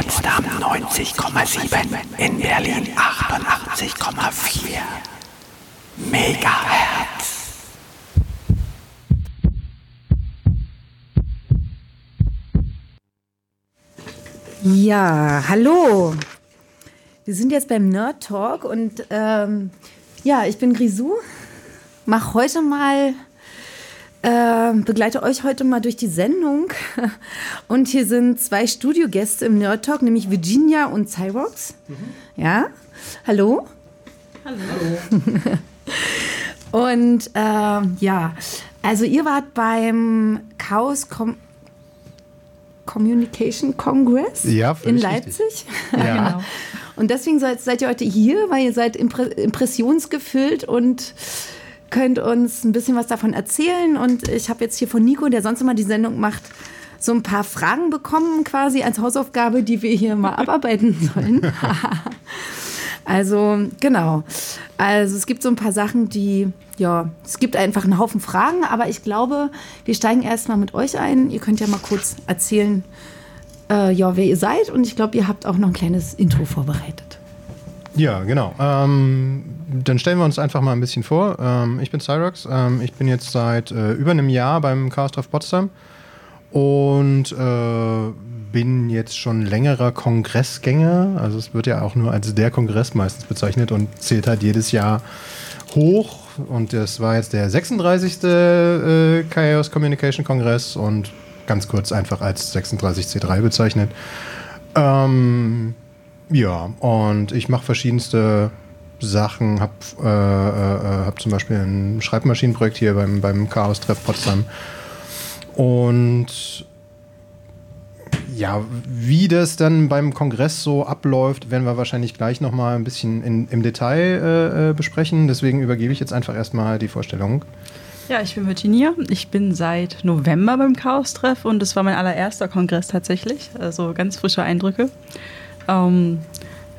Potsdam 90,7, in Berlin 88,4 Megahertz. Ja, hallo. Wir sind jetzt beim Nerd Talk und ähm, ja, ich bin Grisou. Mach heute mal, äh, begleite euch heute mal durch die Sendung. Und hier sind zwei Studiogäste im Nerd Talk, nämlich Virginia und Cyrox. Mhm. Ja, hallo. Hallo. und äh, ja, also ihr wart beim Chaos Com Communication Congress ja, in Leipzig. Ja. genau. Und deswegen seid, seid, ihr heute hier, weil ihr seid impressionsgefüllt und könnt uns ein bisschen was davon erzählen. Und ich habe jetzt hier von Nico, der sonst immer die Sendung macht, so ein paar Fragen bekommen, quasi als Hausaufgabe, die wir hier mal abarbeiten sollen. also, genau. Also, es gibt so ein paar Sachen, die, ja, es gibt einfach einen Haufen Fragen, aber ich glaube, wir steigen erstmal mit euch ein. Ihr könnt ja mal kurz erzählen, äh, ja, wer ihr seid. Und ich glaube, ihr habt auch noch ein kleines Intro vorbereitet. Ja, genau. Ähm, dann stellen wir uns einfach mal ein bisschen vor. Ähm, ich bin Cyrox. Ähm, ich bin jetzt seit äh, über einem Jahr beim Chaos Treff Potsdam und äh, bin jetzt schon längerer Kongressgänger. Also es wird ja auch nur als der Kongress meistens bezeichnet und zählt halt jedes Jahr hoch. Und das war jetzt der 36. Äh, Chaos Communication Kongress und ganz kurz einfach als 36C3 bezeichnet. Ähm, ja, und ich mache verschiedenste Sachen, habe äh, äh, hab zum Beispiel ein Schreibmaschinenprojekt hier beim, beim Chaos-Treff Potsdam. Und ja, wie das dann beim Kongress so abläuft, werden wir wahrscheinlich gleich nochmal ein bisschen in, im Detail äh, äh, besprechen. Deswegen übergebe ich jetzt einfach erstmal die Vorstellung. Ja, ich bin Virginia. Ich bin seit November beim Chaos-Treff und es war mein allererster Kongress tatsächlich. Also ganz frische Eindrücke. Ähm,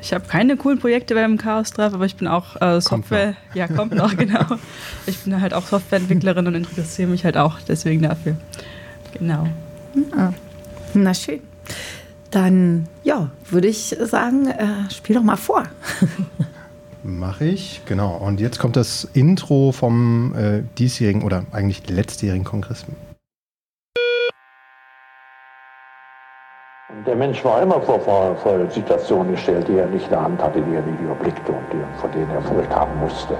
ich habe keine coolen Projekte beim Chaos-Treff, aber ich bin auch äh, Software. Kommt ja, kommt noch, genau. Ich bin halt auch Softwareentwicklerin und interessiere mich halt auch deswegen dafür. Genau. Ja. Na schön. Dann, ja, würde ich sagen, äh, spiel doch mal vor. Mache ich, genau. Und jetzt kommt das Intro vom äh, diesjährigen oder eigentlich letztjährigen Kongress. Der Mensch war immer vor, vor, vor Situationen gestellt, die er nicht in der Hand hatte, die er nicht überblickte und die, von denen er Furcht haben musste.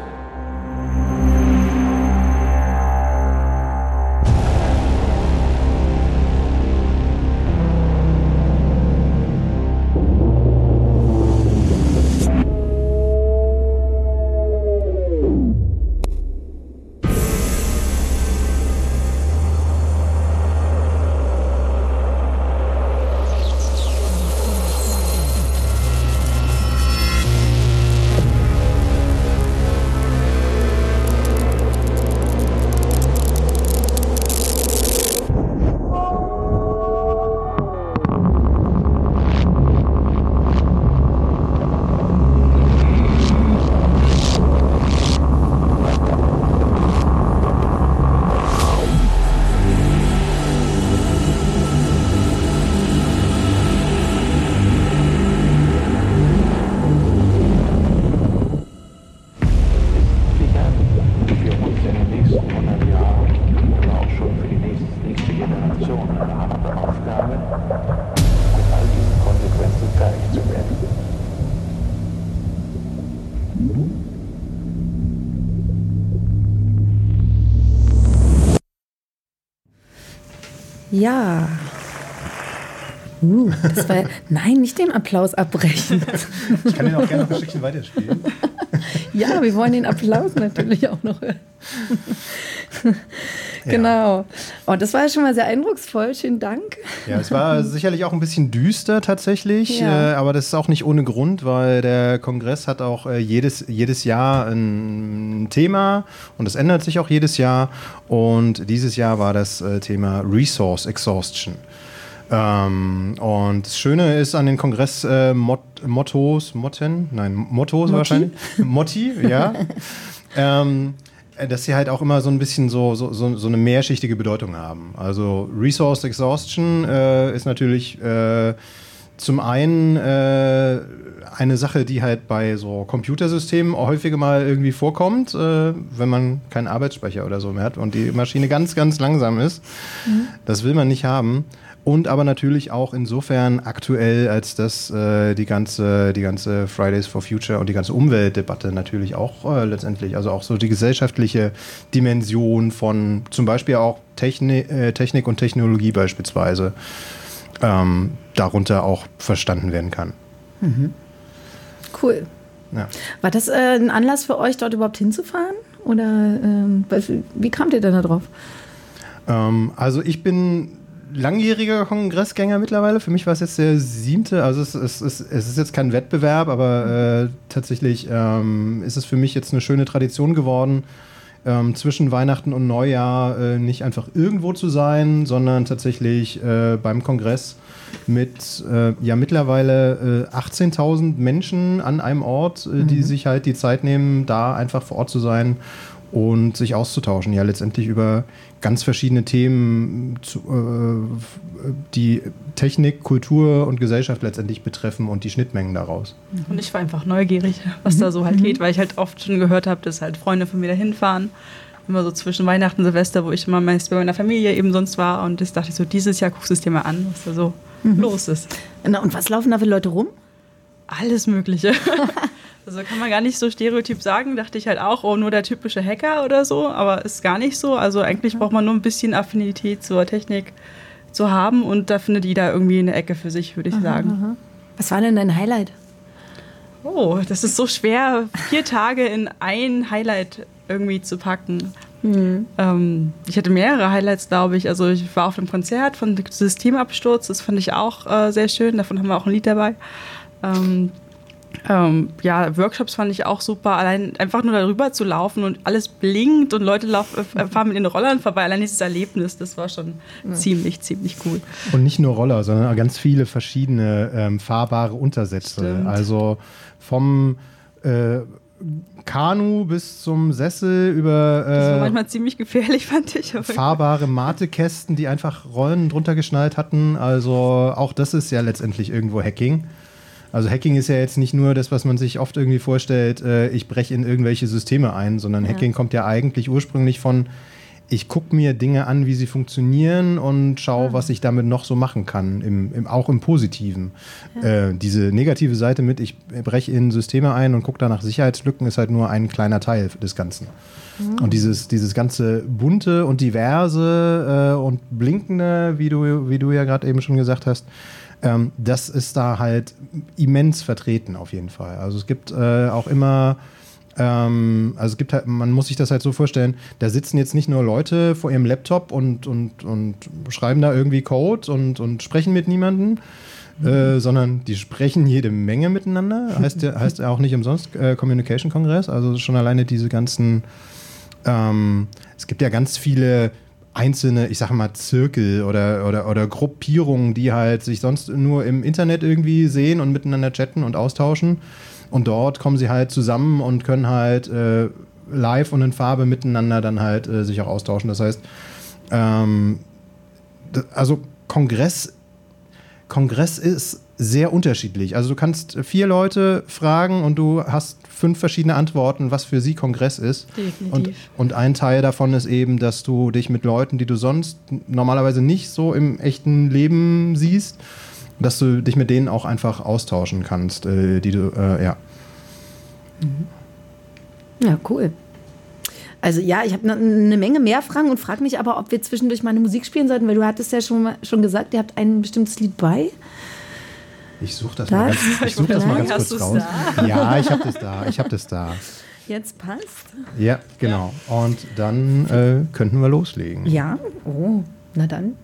Ja. Uh, das war, nein, nicht den Applaus abbrechen. Ich kann den auch gerne noch ein Stückchen weiterspielen. Ja, wir wollen den Applaus natürlich auch noch hören. Genau. Oh, das war ja schon mal sehr eindrucksvoll. Schönen Dank. Ja, es war sicherlich auch ein bisschen düster tatsächlich, ja. äh, aber das ist auch nicht ohne Grund, weil der Kongress hat auch äh, jedes, jedes Jahr ein Thema und es ändert sich auch jedes Jahr. Und dieses Jahr war das äh, Thema Resource Exhaustion. Ähm, und das Schöne ist an den Kongress-Mottos, äh, Motten, nein, Mottos Motti? wahrscheinlich, Motti, ja. ähm, äh, dass sie halt auch immer so ein bisschen so, so, so, so eine mehrschichtige Bedeutung haben. Also Resource Exhaustion äh, ist natürlich äh, zum einen äh, eine Sache, die halt bei so Computersystemen häufiger mal irgendwie vorkommt, äh, wenn man keinen Arbeitsspeicher oder so mehr hat und die Maschine ganz, ganz langsam ist. Mhm. Das will man nicht haben. Und aber natürlich auch insofern aktuell, als dass äh, die, ganze, die ganze Fridays for Future und die ganze Umweltdebatte natürlich auch äh, letztendlich, also auch so die gesellschaftliche Dimension von zum Beispiel auch Techni äh, Technik und Technologie beispielsweise ähm, darunter auch verstanden werden kann. Mhm. Cool. Ja. War das äh, ein Anlass für euch, dort überhaupt hinzufahren? Oder ähm, wie kamt ihr denn da drauf? Ähm, also ich bin langjähriger Kongressgänger mittlerweile. Für mich war es jetzt der siebte. Also es, es, es, es ist jetzt kein Wettbewerb, aber äh, tatsächlich ähm, ist es für mich jetzt eine schöne Tradition geworden, ähm, zwischen Weihnachten und Neujahr äh, nicht einfach irgendwo zu sein, sondern tatsächlich äh, beim Kongress mit äh, ja mittlerweile 18.000 äh, Menschen an einem Ort, äh, die mhm. sich halt die Zeit nehmen, da einfach vor Ort zu sein und sich auszutauschen. Ja, letztendlich über ganz verschiedene Themen, zu, äh, die Technik, Kultur und Gesellschaft letztendlich betreffen und die Schnittmengen daraus. Und ich war einfach neugierig, was mhm. da so halt mhm. geht, weil ich halt oft schon gehört habe, dass halt Freunde von mir da hinfahren. Immer so zwischen Weihnachten und Silvester, wo ich immer meist bei meiner Familie eben sonst war. Und das dachte ich so, dieses Jahr guckst du es dir mal an, was da so mhm. los ist. und was laufen da für Leute rum? Alles Mögliche. Also kann man gar nicht so stereotyp sagen, dachte ich halt auch, oh, nur der typische Hacker oder so, aber ist gar nicht so. Also eigentlich braucht man nur ein bisschen Affinität zur Technik zu haben und da findet jeder irgendwie eine Ecke für sich, würde ich aha, sagen. Aha. Was war denn dein Highlight? Oh, das ist so schwer, vier Tage in ein Highlight irgendwie zu packen. Mhm. Ähm, ich hatte mehrere Highlights, glaube ich. Also ich war auf einem Konzert von Systemabsturz, das fand ich auch äh, sehr schön. Davon haben wir auch ein Lied dabei. Ähm, ähm, ja, Workshops fand ich auch super. Allein einfach nur darüber zu laufen und alles blinkt und Leute laufen, äh, fahren mit den Rollern vorbei. Allein dieses Erlebnis, das war schon ja. ziemlich, ziemlich cool. Und nicht nur Roller, sondern ganz viele verschiedene ähm, fahrbare Untersätze. Stimmt. Also vom äh, Kanu bis zum Sessel über. Äh, das war manchmal ziemlich gefährlich, fand ich. Fahrbare Matekästen, die einfach Rollen drunter geschnallt hatten. Also auch das ist ja letztendlich irgendwo Hacking. Also Hacking ist ja jetzt nicht nur das, was man sich oft irgendwie vorstellt, äh, ich breche in irgendwelche Systeme ein, sondern ja. Hacking kommt ja eigentlich ursprünglich von, ich gucke mir Dinge an, wie sie funktionieren und schaue, ja. was ich damit noch so machen kann, im, im auch im Positiven. Ja. Äh, diese negative Seite mit, ich breche in Systeme ein und gucke da nach Sicherheitslücken, ist halt nur ein kleiner Teil des Ganzen. Mhm. Und dieses, dieses ganze bunte und diverse äh, und blinkende, wie du, wie du ja gerade eben schon gesagt hast, ähm, das ist da halt immens vertreten auf jeden Fall. Also es gibt äh, auch immer ähm, also es gibt halt, man muss sich das halt so vorstellen, da sitzen jetzt nicht nur Leute vor ihrem Laptop und, und, und schreiben da irgendwie Code und, und sprechen mit niemandem, äh, sondern die sprechen jede Menge miteinander. Heißt ja heißt auch nicht umsonst äh, Communication Kongress, also schon alleine diese ganzen, ähm, es gibt ja ganz viele einzelne, ich sage mal, Zirkel oder, oder, oder Gruppierungen, die halt sich sonst nur im Internet irgendwie sehen und miteinander chatten und austauschen. Und dort kommen sie halt zusammen und können halt äh, live und in Farbe miteinander dann halt äh, sich auch austauschen. Das heißt, ähm, also Kongress, Kongress ist sehr unterschiedlich. Also du kannst vier Leute fragen und du hast fünf verschiedene Antworten, was für sie Kongress ist. Definitiv. Und, und ein Teil davon ist eben, dass du dich mit Leuten, die du sonst normalerweise nicht so im echten Leben siehst, dass du dich mit denen auch einfach austauschen kannst, äh, die du, äh, ja. Mhm. Ja, cool. Also ja, ich habe eine ne Menge mehr Fragen und frage mich aber, ob wir zwischendurch mal eine Musik spielen sollten, weil du hattest ja schon, schon gesagt, ihr habt ein bestimmtes Lied bei. Ich suche das, das, mal ganz, ich such das mal ganz kurz raus. Da? Ja, ich habe das da. Ich habe das da. Jetzt passt. Ja, genau. Und dann äh, könnten wir loslegen. Ja, oh, na dann.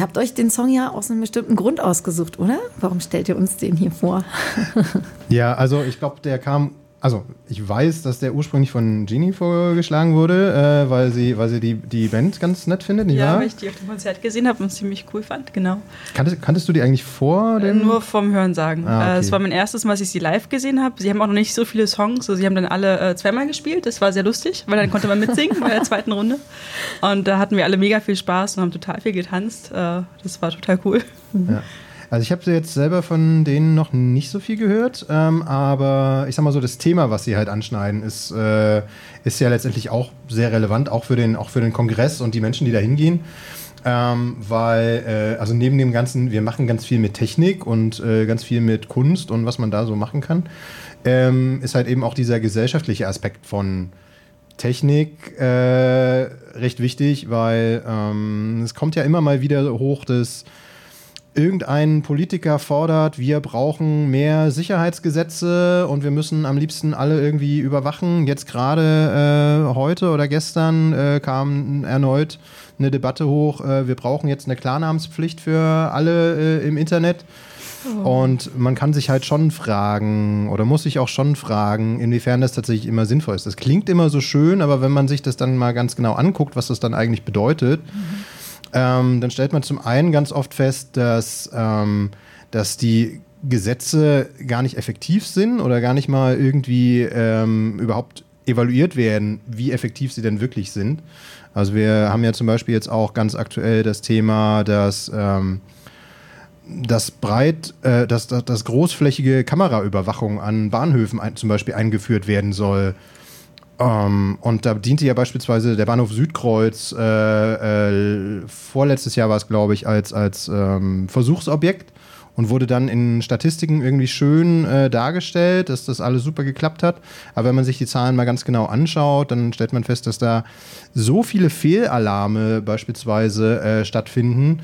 Ihr habt euch den Song ja aus einem bestimmten Grund ausgesucht, oder? Warum stellt ihr uns den hier vor? Ja, also ich glaube, der kam. Also ich weiß, dass der ursprünglich von Genie vorgeschlagen wurde, äh, weil sie, weil sie die, die Band ganz nett findet, nicht Ja, wahr? weil ich die auf dem Konzert gesehen habe und es ziemlich cool fand, genau. Kanntest, kanntest du die eigentlich vor Äh? Nur vom Hörensagen. Ah, okay. Äh, Es war mein erstes Mal, dass ich sie live gesehen habe. Sie haben auch noch nicht so viele Songs. Also sie haben dann alle äh, zweimal gespielt. Das war sehr lustig, weil dann konnte man mitsingen bei der zweiten Runde. Und da hatten wir alle mega viel Spaß und haben total viel getanzt. Äh, das war total cool. Ja. Also ich habe jetzt selber von denen noch nicht so viel gehört, ähm, aber ich sag mal so, das Thema, was sie halt anschneiden, ist, äh, ist ja letztendlich auch sehr relevant, auch für den, auch für den Kongress und die Menschen, die da hingehen. Ähm, weil, äh, also neben dem Ganzen, wir machen ganz viel mit Technik und äh, ganz viel mit Kunst und was man da so machen kann, ähm, ist halt eben auch dieser gesellschaftliche Aspekt von Technik äh, recht wichtig, weil ähm, es kommt ja immer mal wieder hoch, dass irgendein Politiker fordert, wir brauchen mehr Sicherheitsgesetze und wir müssen am liebsten alle irgendwie überwachen. Jetzt gerade äh, heute oder gestern äh, kam erneut eine Debatte hoch, äh, wir brauchen jetzt eine Klarnamenspflicht für alle äh, im Internet. Und man kann sich halt schon fragen oder muss sich auch schon fragen, inwiefern das tatsächlich immer sinnvoll ist. Das klingt immer so schön, aber wenn man sich das dann mal ganz genau anguckt, was das dann eigentlich bedeutet, ähm, dann stellt man zum einen ganz oft fest, dass, ähm, dass die Gesetze gar nicht effektiv sind oder gar nicht mal irgendwie ähm, überhaupt evaluiert werden, wie effektiv sie denn wirklich sind. Also wir haben ja zum Beispiel jetzt auch ganz aktuell das Thema, dass ähm, dass breit, äh, dass, dass, dass großflächige Kameraüberwachung an Bahnhöfen ein, zum Beispiel eingeführt werden soll. Ähm, und da diente ja beispielsweise der Bahnhof Südkreuz äh, äh, vorletztes Jahr war es, glaube ich, als, als ähm, Versuchsobjekt. und wurde dann in Statistiken irgendwie schön äh, dargestellt, dass das alles super geklappt hat. Aber wenn man sich die Zahlen mal ganz genau anschaut, dann stellt man fest, dass da so viele Fehlalarme beispielsweise äh, stattfinden,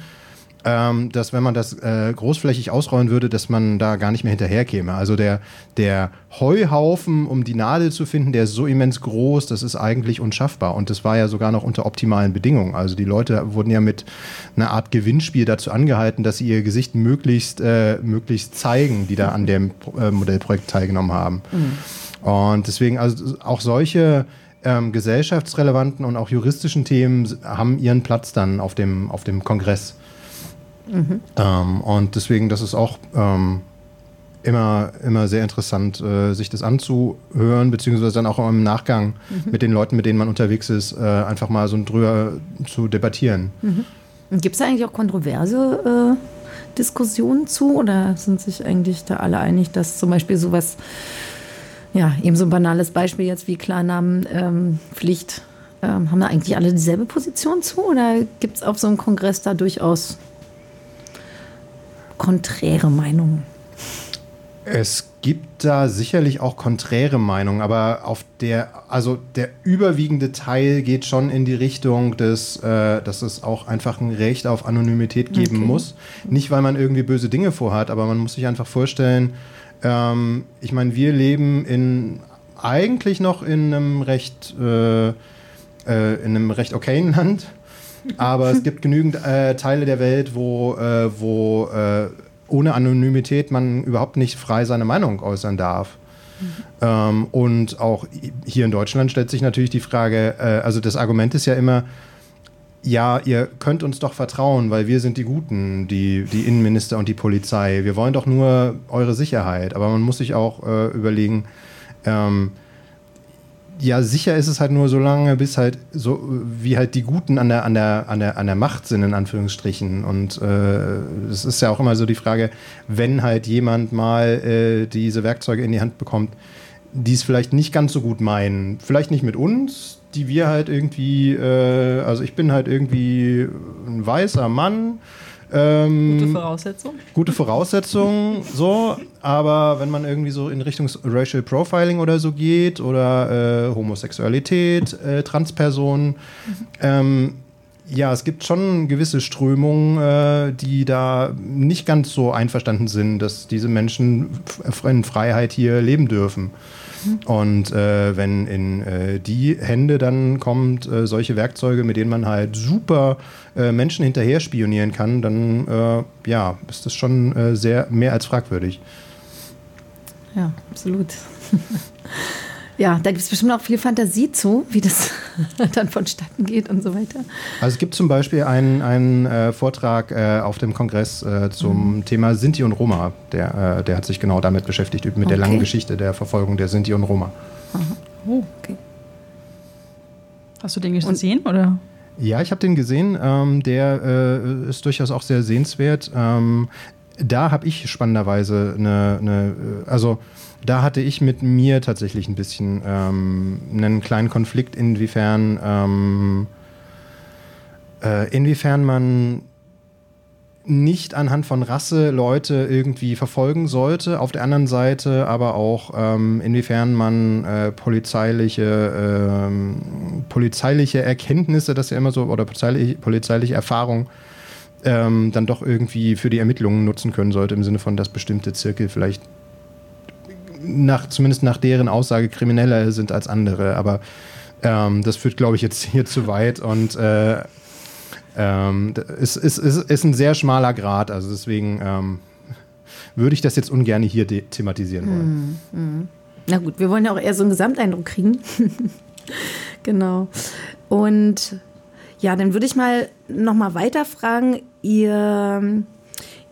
ähm, dass wenn man das äh, großflächig ausrollen würde, dass man da gar nicht mehr hinterherkäme. Also der, der Heuhaufen, um die Nadel zu finden, der ist so immens groß, das ist eigentlich unschaffbar. Und das war ja sogar noch unter optimalen Bedingungen. Also die Leute wurden ja mit einer Art Gewinnspiel dazu angehalten, dass sie ihr Gesicht möglichst, äh, möglichst zeigen, die da an dem äh, Modellprojekt teilgenommen haben. Und deswegen, also auch solche ähm, gesellschaftsrelevanten und auch juristischen Themen haben ihren Platz dann auf dem, auf dem Kongress. Ähm, und deswegen, das ist auch ähm, immer, immer sehr interessant, äh, sich das anzuhören, beziehungsweise dann auch im Nachgang mit den Leuten, mit denen man unterwegs ist, äh, einfach mal so drüber zu debattieren. Gibt es da eigentlich auch kontroverse äh, Diskussionen zu? Oder sind sich eigentlich da alle einig, dass zum Beispiel sowas, ja, eben so ein banales Beispiel jetzt wie Klarnamen, ähm, ähm, haben da eigentlich alle dieselbe Position zu? Oder gibt es auf so einem Kongress da durchaus konträre Meinungen? Es gibt da sicherlich auch konträre Meinungen, aber auf der, also der überwiegende Teil geht schon in die Richtung, des, äh, dass es auch einfach ein Recht auf Anonymität geben Okay. muss. Nicht, weil man irgendwie böse Dinge vorhat, aber man muss sich einfach vorstellen, ähm, ich meine, wir leben in eigentlich noch in einem recht, äh, äh, in einem recht okayen Land. Aber es gibt genügend äh, Teile der Welt, wo, äh, wo äh, ohne Anonymität man überhaupt nicht frei seine Meinung äußern darf. Ähm, und auch hier in Deutschland stellt sich natürlich die Frage, äh, also das Argument ist ja immer, ja, ihr könnt uns doch vertrauen, weil wir sind die Guten, die, die Innenminister und die Polizei. Wir wollen doch nur eure Sicherheit. Aber man muss sich auch äh, überlegen, ähm, ja, sicher ist es halt nur so lange, bis halt so, wie halt die Guten an der, an der, an der, an der Macht sind, in Anführungsstrichen. Und äh, es ist ja auch immer so die Frage, wenn halt jemand mal äh, diese Werkzeuge in die Hand bekommt, die es vielleicht nicht ganz so gut meinen. Vielleicht nicht mit uns, die wir halt irgendwie, äh, also ich bin halt irgendwie ein weißer Mann. Ähm, Gute Voraussetzung. gute Voraussetzungen, so, aber wenn man irgendwie so in Richtung Racial Profiling oder so geht oder äh, Homosexualität, äh, Transpersonen, ähm, ja, es gibt schon gewisse Strömungen, äh, die da nicht ganz so einverstanden sind, dass diese Menschen in Freiheit hier leben dürfen. Und äh, wenn in äh, die Hände dann kommt, äh, solche Werkzeuge, mit denen man halt super äh, Menschen hinterher spionieren kann, dann äh, ja, ist das schon äh, sehr mehr als fragwürdig. Ja, absolut. ja, da gibt es bestimmt auch viel Fantasie zu, wie das dann vonstatten geht und so weiter. Also es gibt zum Beispiel einen, einen äh, Vortrag äh, auf dem Kongress äh, zum Thema Sinti und Roma. Der, äh, der hat sich genau damit beschäftigt, mit der Okay. langen Geschichte der Verfolgung der Sinti und Roma. Oh, okay. Hast du den gesehen oder? Ja, ich habe den gesehen. Ähm, der äh, ist durchaus auch sehr sehenswert. Ähm, da habe ich spannenderweise eine, eine, äh, also da hatte ich mit mir tatsächlich ein bisschen ähm, einen kleinen Konflikt, inwiefern, ähm, äh, inwiefern man nicht anhand von Rasse Leute irgendwie verfolgen sollte. Auf der anderen Seite aber auch, ähm, inwiefern man äh, polizeiliche, ähm, polizeiliche Erkenntnisse, das ja immer so, oder polizeiliche, polizeiliche Erfahrung ähm, dann doch irgendwie für die Ermittlungen nutzen können sollte, im Sinne von, dass bestimmte Zirkel vielleicht nach, zumindest nach deren Aussage krimineller sind als andere. Aber ähm, das führt, glaube ich, jetzt hier zu weit und äh, ähm, es ist, ist, ist ein sehr schmaler Grad, also deswegen ähm, würde ich das jetzt ungern hier thematisieren wollen. Na gut, wir wollen ja auch eher so einen Gesamteindruck kriegen. genau. Und ja, dann würde ich mal noch mal weiter fragen. Ihr,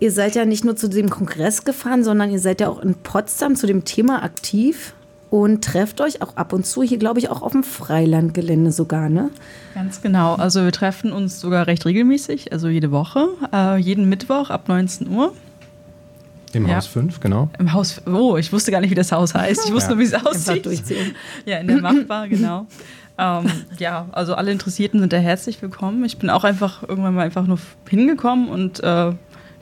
ihr seid ja nicht nur zu dem Kongress gefahren, sondern ihr seid ja auch in Potsdam zu dem Thema aktiv und trefft euch auch ab und zu hier, glaube ich, auch auf dem Freilandgelände sogar, ne? Ganz genau. Also wir treffen uns sogar recht regelmäßig, also jede Woche, äh, jeden Mittwoch ab 19 Uhr Im Ja. Haus 5, genau. im Haus. Oh, ich wusste gar nicht, wie das Haus heißt. Ich wusste nur, wie es aussieht. durchziehen. Ja, in der Machbar, genau. ähm, ja, also alle Interessierten sind da herzlich willkommen. Ich bin auch einfach irgendwann mal einfach nur hingekommen und äh,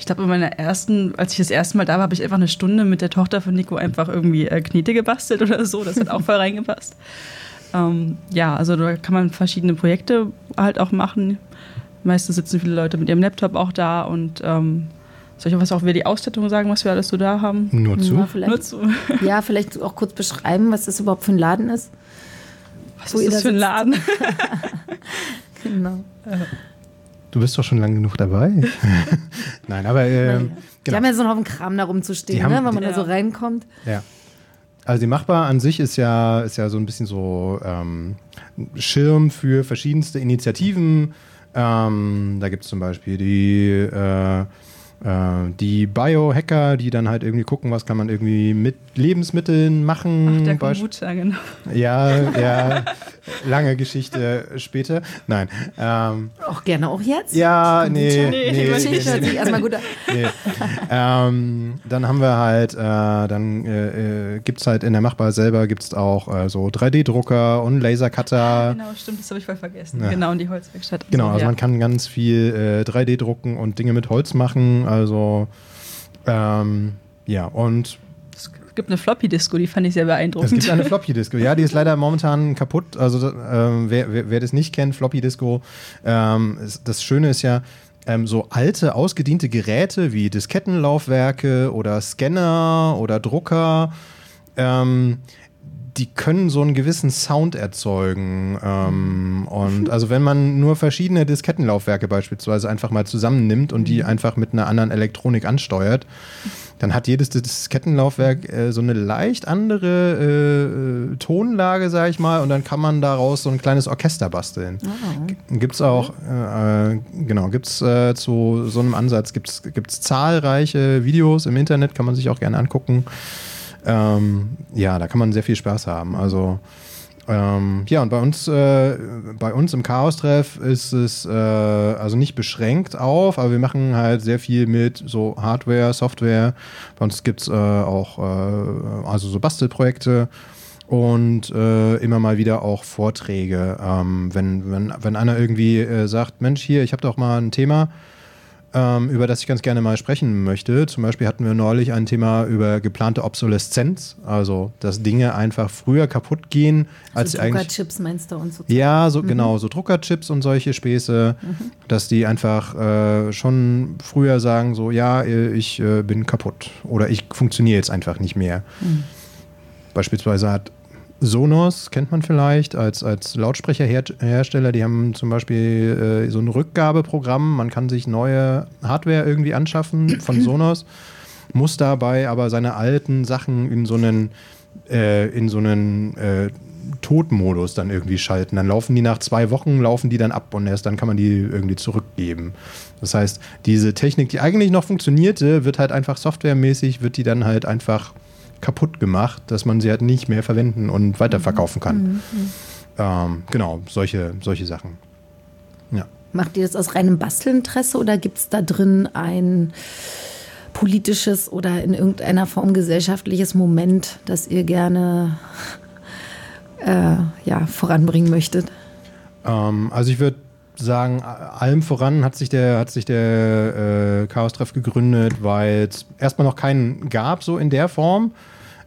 Ich glaube, in meiner ersten, als ich das erste Mal da war, habe ich einfach eine Stunde mit der Tochter von Nico einfach irgendwie äh, Knete gebastelt oder so. Das hat auch voll reingepasst. Ähm, ja, also da kann man verschiedene Projekte halt auch machen. Meistens sitzen viele Leute mit ihrem Laptop auch da und ähm, soll ich was auch über die Ausstattung sagen, was wir alles so da haben? Nur zu. Ja, vielleicht, Nur zu. ja, vielleicht auch kurz beschreiben, was das überhaupt für ein Laden ist. Was ist das da für ein sitzt. Laden? Genau. Du bist doch schon lange genug dabei. Nein, aber Die genau. haben ja so einen Haufen Kram da rumzustehen, Die haben- ne? wenn man Ja. da so reinkommt. Ja. Also die Machbar an sich ist ja, ist ja so ein bisschen so ähm, Schirm für verschiedenste Initiativen. Ähm, da gibt es zum Beispiel die, äh, äh, die Biohacker, die dann halt irgendwie gucken, was kann man irgendwie mit Lebensmitteln machen. Ach, der Kombucha, genau. ja, ja, lange Geschichte später. Nein. Ähm, Auch gerne auch jetzt. ja, nee, nee, Nee, nee, nee, nee. erstmal gut. Nee. ähm, dann haben wir halt, äh, dann äh, äh, gibt es halt in der Machbar selber gibt's auch äh, so 3D-Drucker und Lasercutter. Genau, stimmt, das habe ich voll vergessen. Ja. Genau, und die Holzwerkstatt. Genau, so, also ja. man kann ganz viel äh, 3D drucken und Dinge mit Holz machen. Also ähm, ja, und Es gibt eine Floppy-Disco, die fand ich sehr es beeindruckend. gibt eine Floppy Disco. Ja, die ist leider momentan kaputt. Also ähm, wer, wer, wer das nicht kennt, Floppy Disco. Ähm, das Schöne ist ja, ähm, so alte, ausgediente Geräte wie Diskettenlaufwerke oder Scanner oder Drucker, ähm, die können so einen gewissen Sound erzeugen. Ähm, und also wenn man nur verschiedene Diskettenlaufwerke beispielsweise einfach mal zusammennimmt und die einfach mit einer anderen Elektronik ansteuert, dann hat jedes Diskettenlaufwerk äh, so eine leicht andere äh, äh, Tonlage, sag ich mal, und dann kann man daraus so ein kleines Orchester basteln. Gibt es auch, äh, äh, genau, gibt es äh, zu so einem Ansatz, gibt es zahlreiche Videos im Internet, kann man sich auch gerne angucken. Ähm, ja, da kann man sehr viel Spaß haben. Also ähm, ja, und bei uns, äh, bei uns im Chaos-Treff ist es äh, also nicht beschränkt auf, aber wir machen halt sehr viel mit so Hardware, Software. Bei uns gibt es äh, auch äh, also so Bastelprojekte und äh, immer mal wieder auch Vorträge. Ähm, wenn, wenn, wenn einer irgendwie äh, sagt, Mensch, hier, ich habe doch mal ein Thema, ähm, über das ich ganz gerne mal sprechen möchte. Zum Beispiel hatten wir neulich ein Thema über geplante Obsoleszenz, also dass Dinge einfach früher kaputt gehen, als so sie eigentlich. Druckerchips meinst du und so. Ja, so genau, so Druckerchips und solche Späße, dass die einfach äh, schon früher sagen, so ja, ich äh, bin kaputt oder ich funktioniere jetzt einfach nicht mehr. Beispielsweise hat Sonos, kennt man vielleicht, als, als Lautsprecherhersteller, die haben zum Beispiel äh, so ein Rückgabeprogramm, man kann sich neue Hardware irgendwie anschaffen von Sonos, muss dabei aber seine alten Sachen in so einen, äh, in so einen äh, Todmodus dann irgendwie schalten. Dann laufen die nach zwei Wochen, laufen die dann ab und erst dann kann man die irgendwie zurückgeben. Das heißt, diese Technik, die eigentlich noch funktionierte, wird halt einfach softwaremäßig, wird die dann halt einfach kaputt gemacht, dass man sie halt nicht mehr verwenden und weiterverkaufen kann. Ähm, genau, solche, solche Sachen. Ja. Macht ihr das aus reinem Bastelinteresse oder gibt es da drin ein politisches oder in irgendeiner Form gesellschaftliches Moment, das ihr gerne äh, ja, voranbringen möchtet? Ähm, also ich würde sagen, allem voran hat sich der, hat sich der äh, Chaos-Treff gegründet, weil es erstmal noch keinen gab, so in der Form.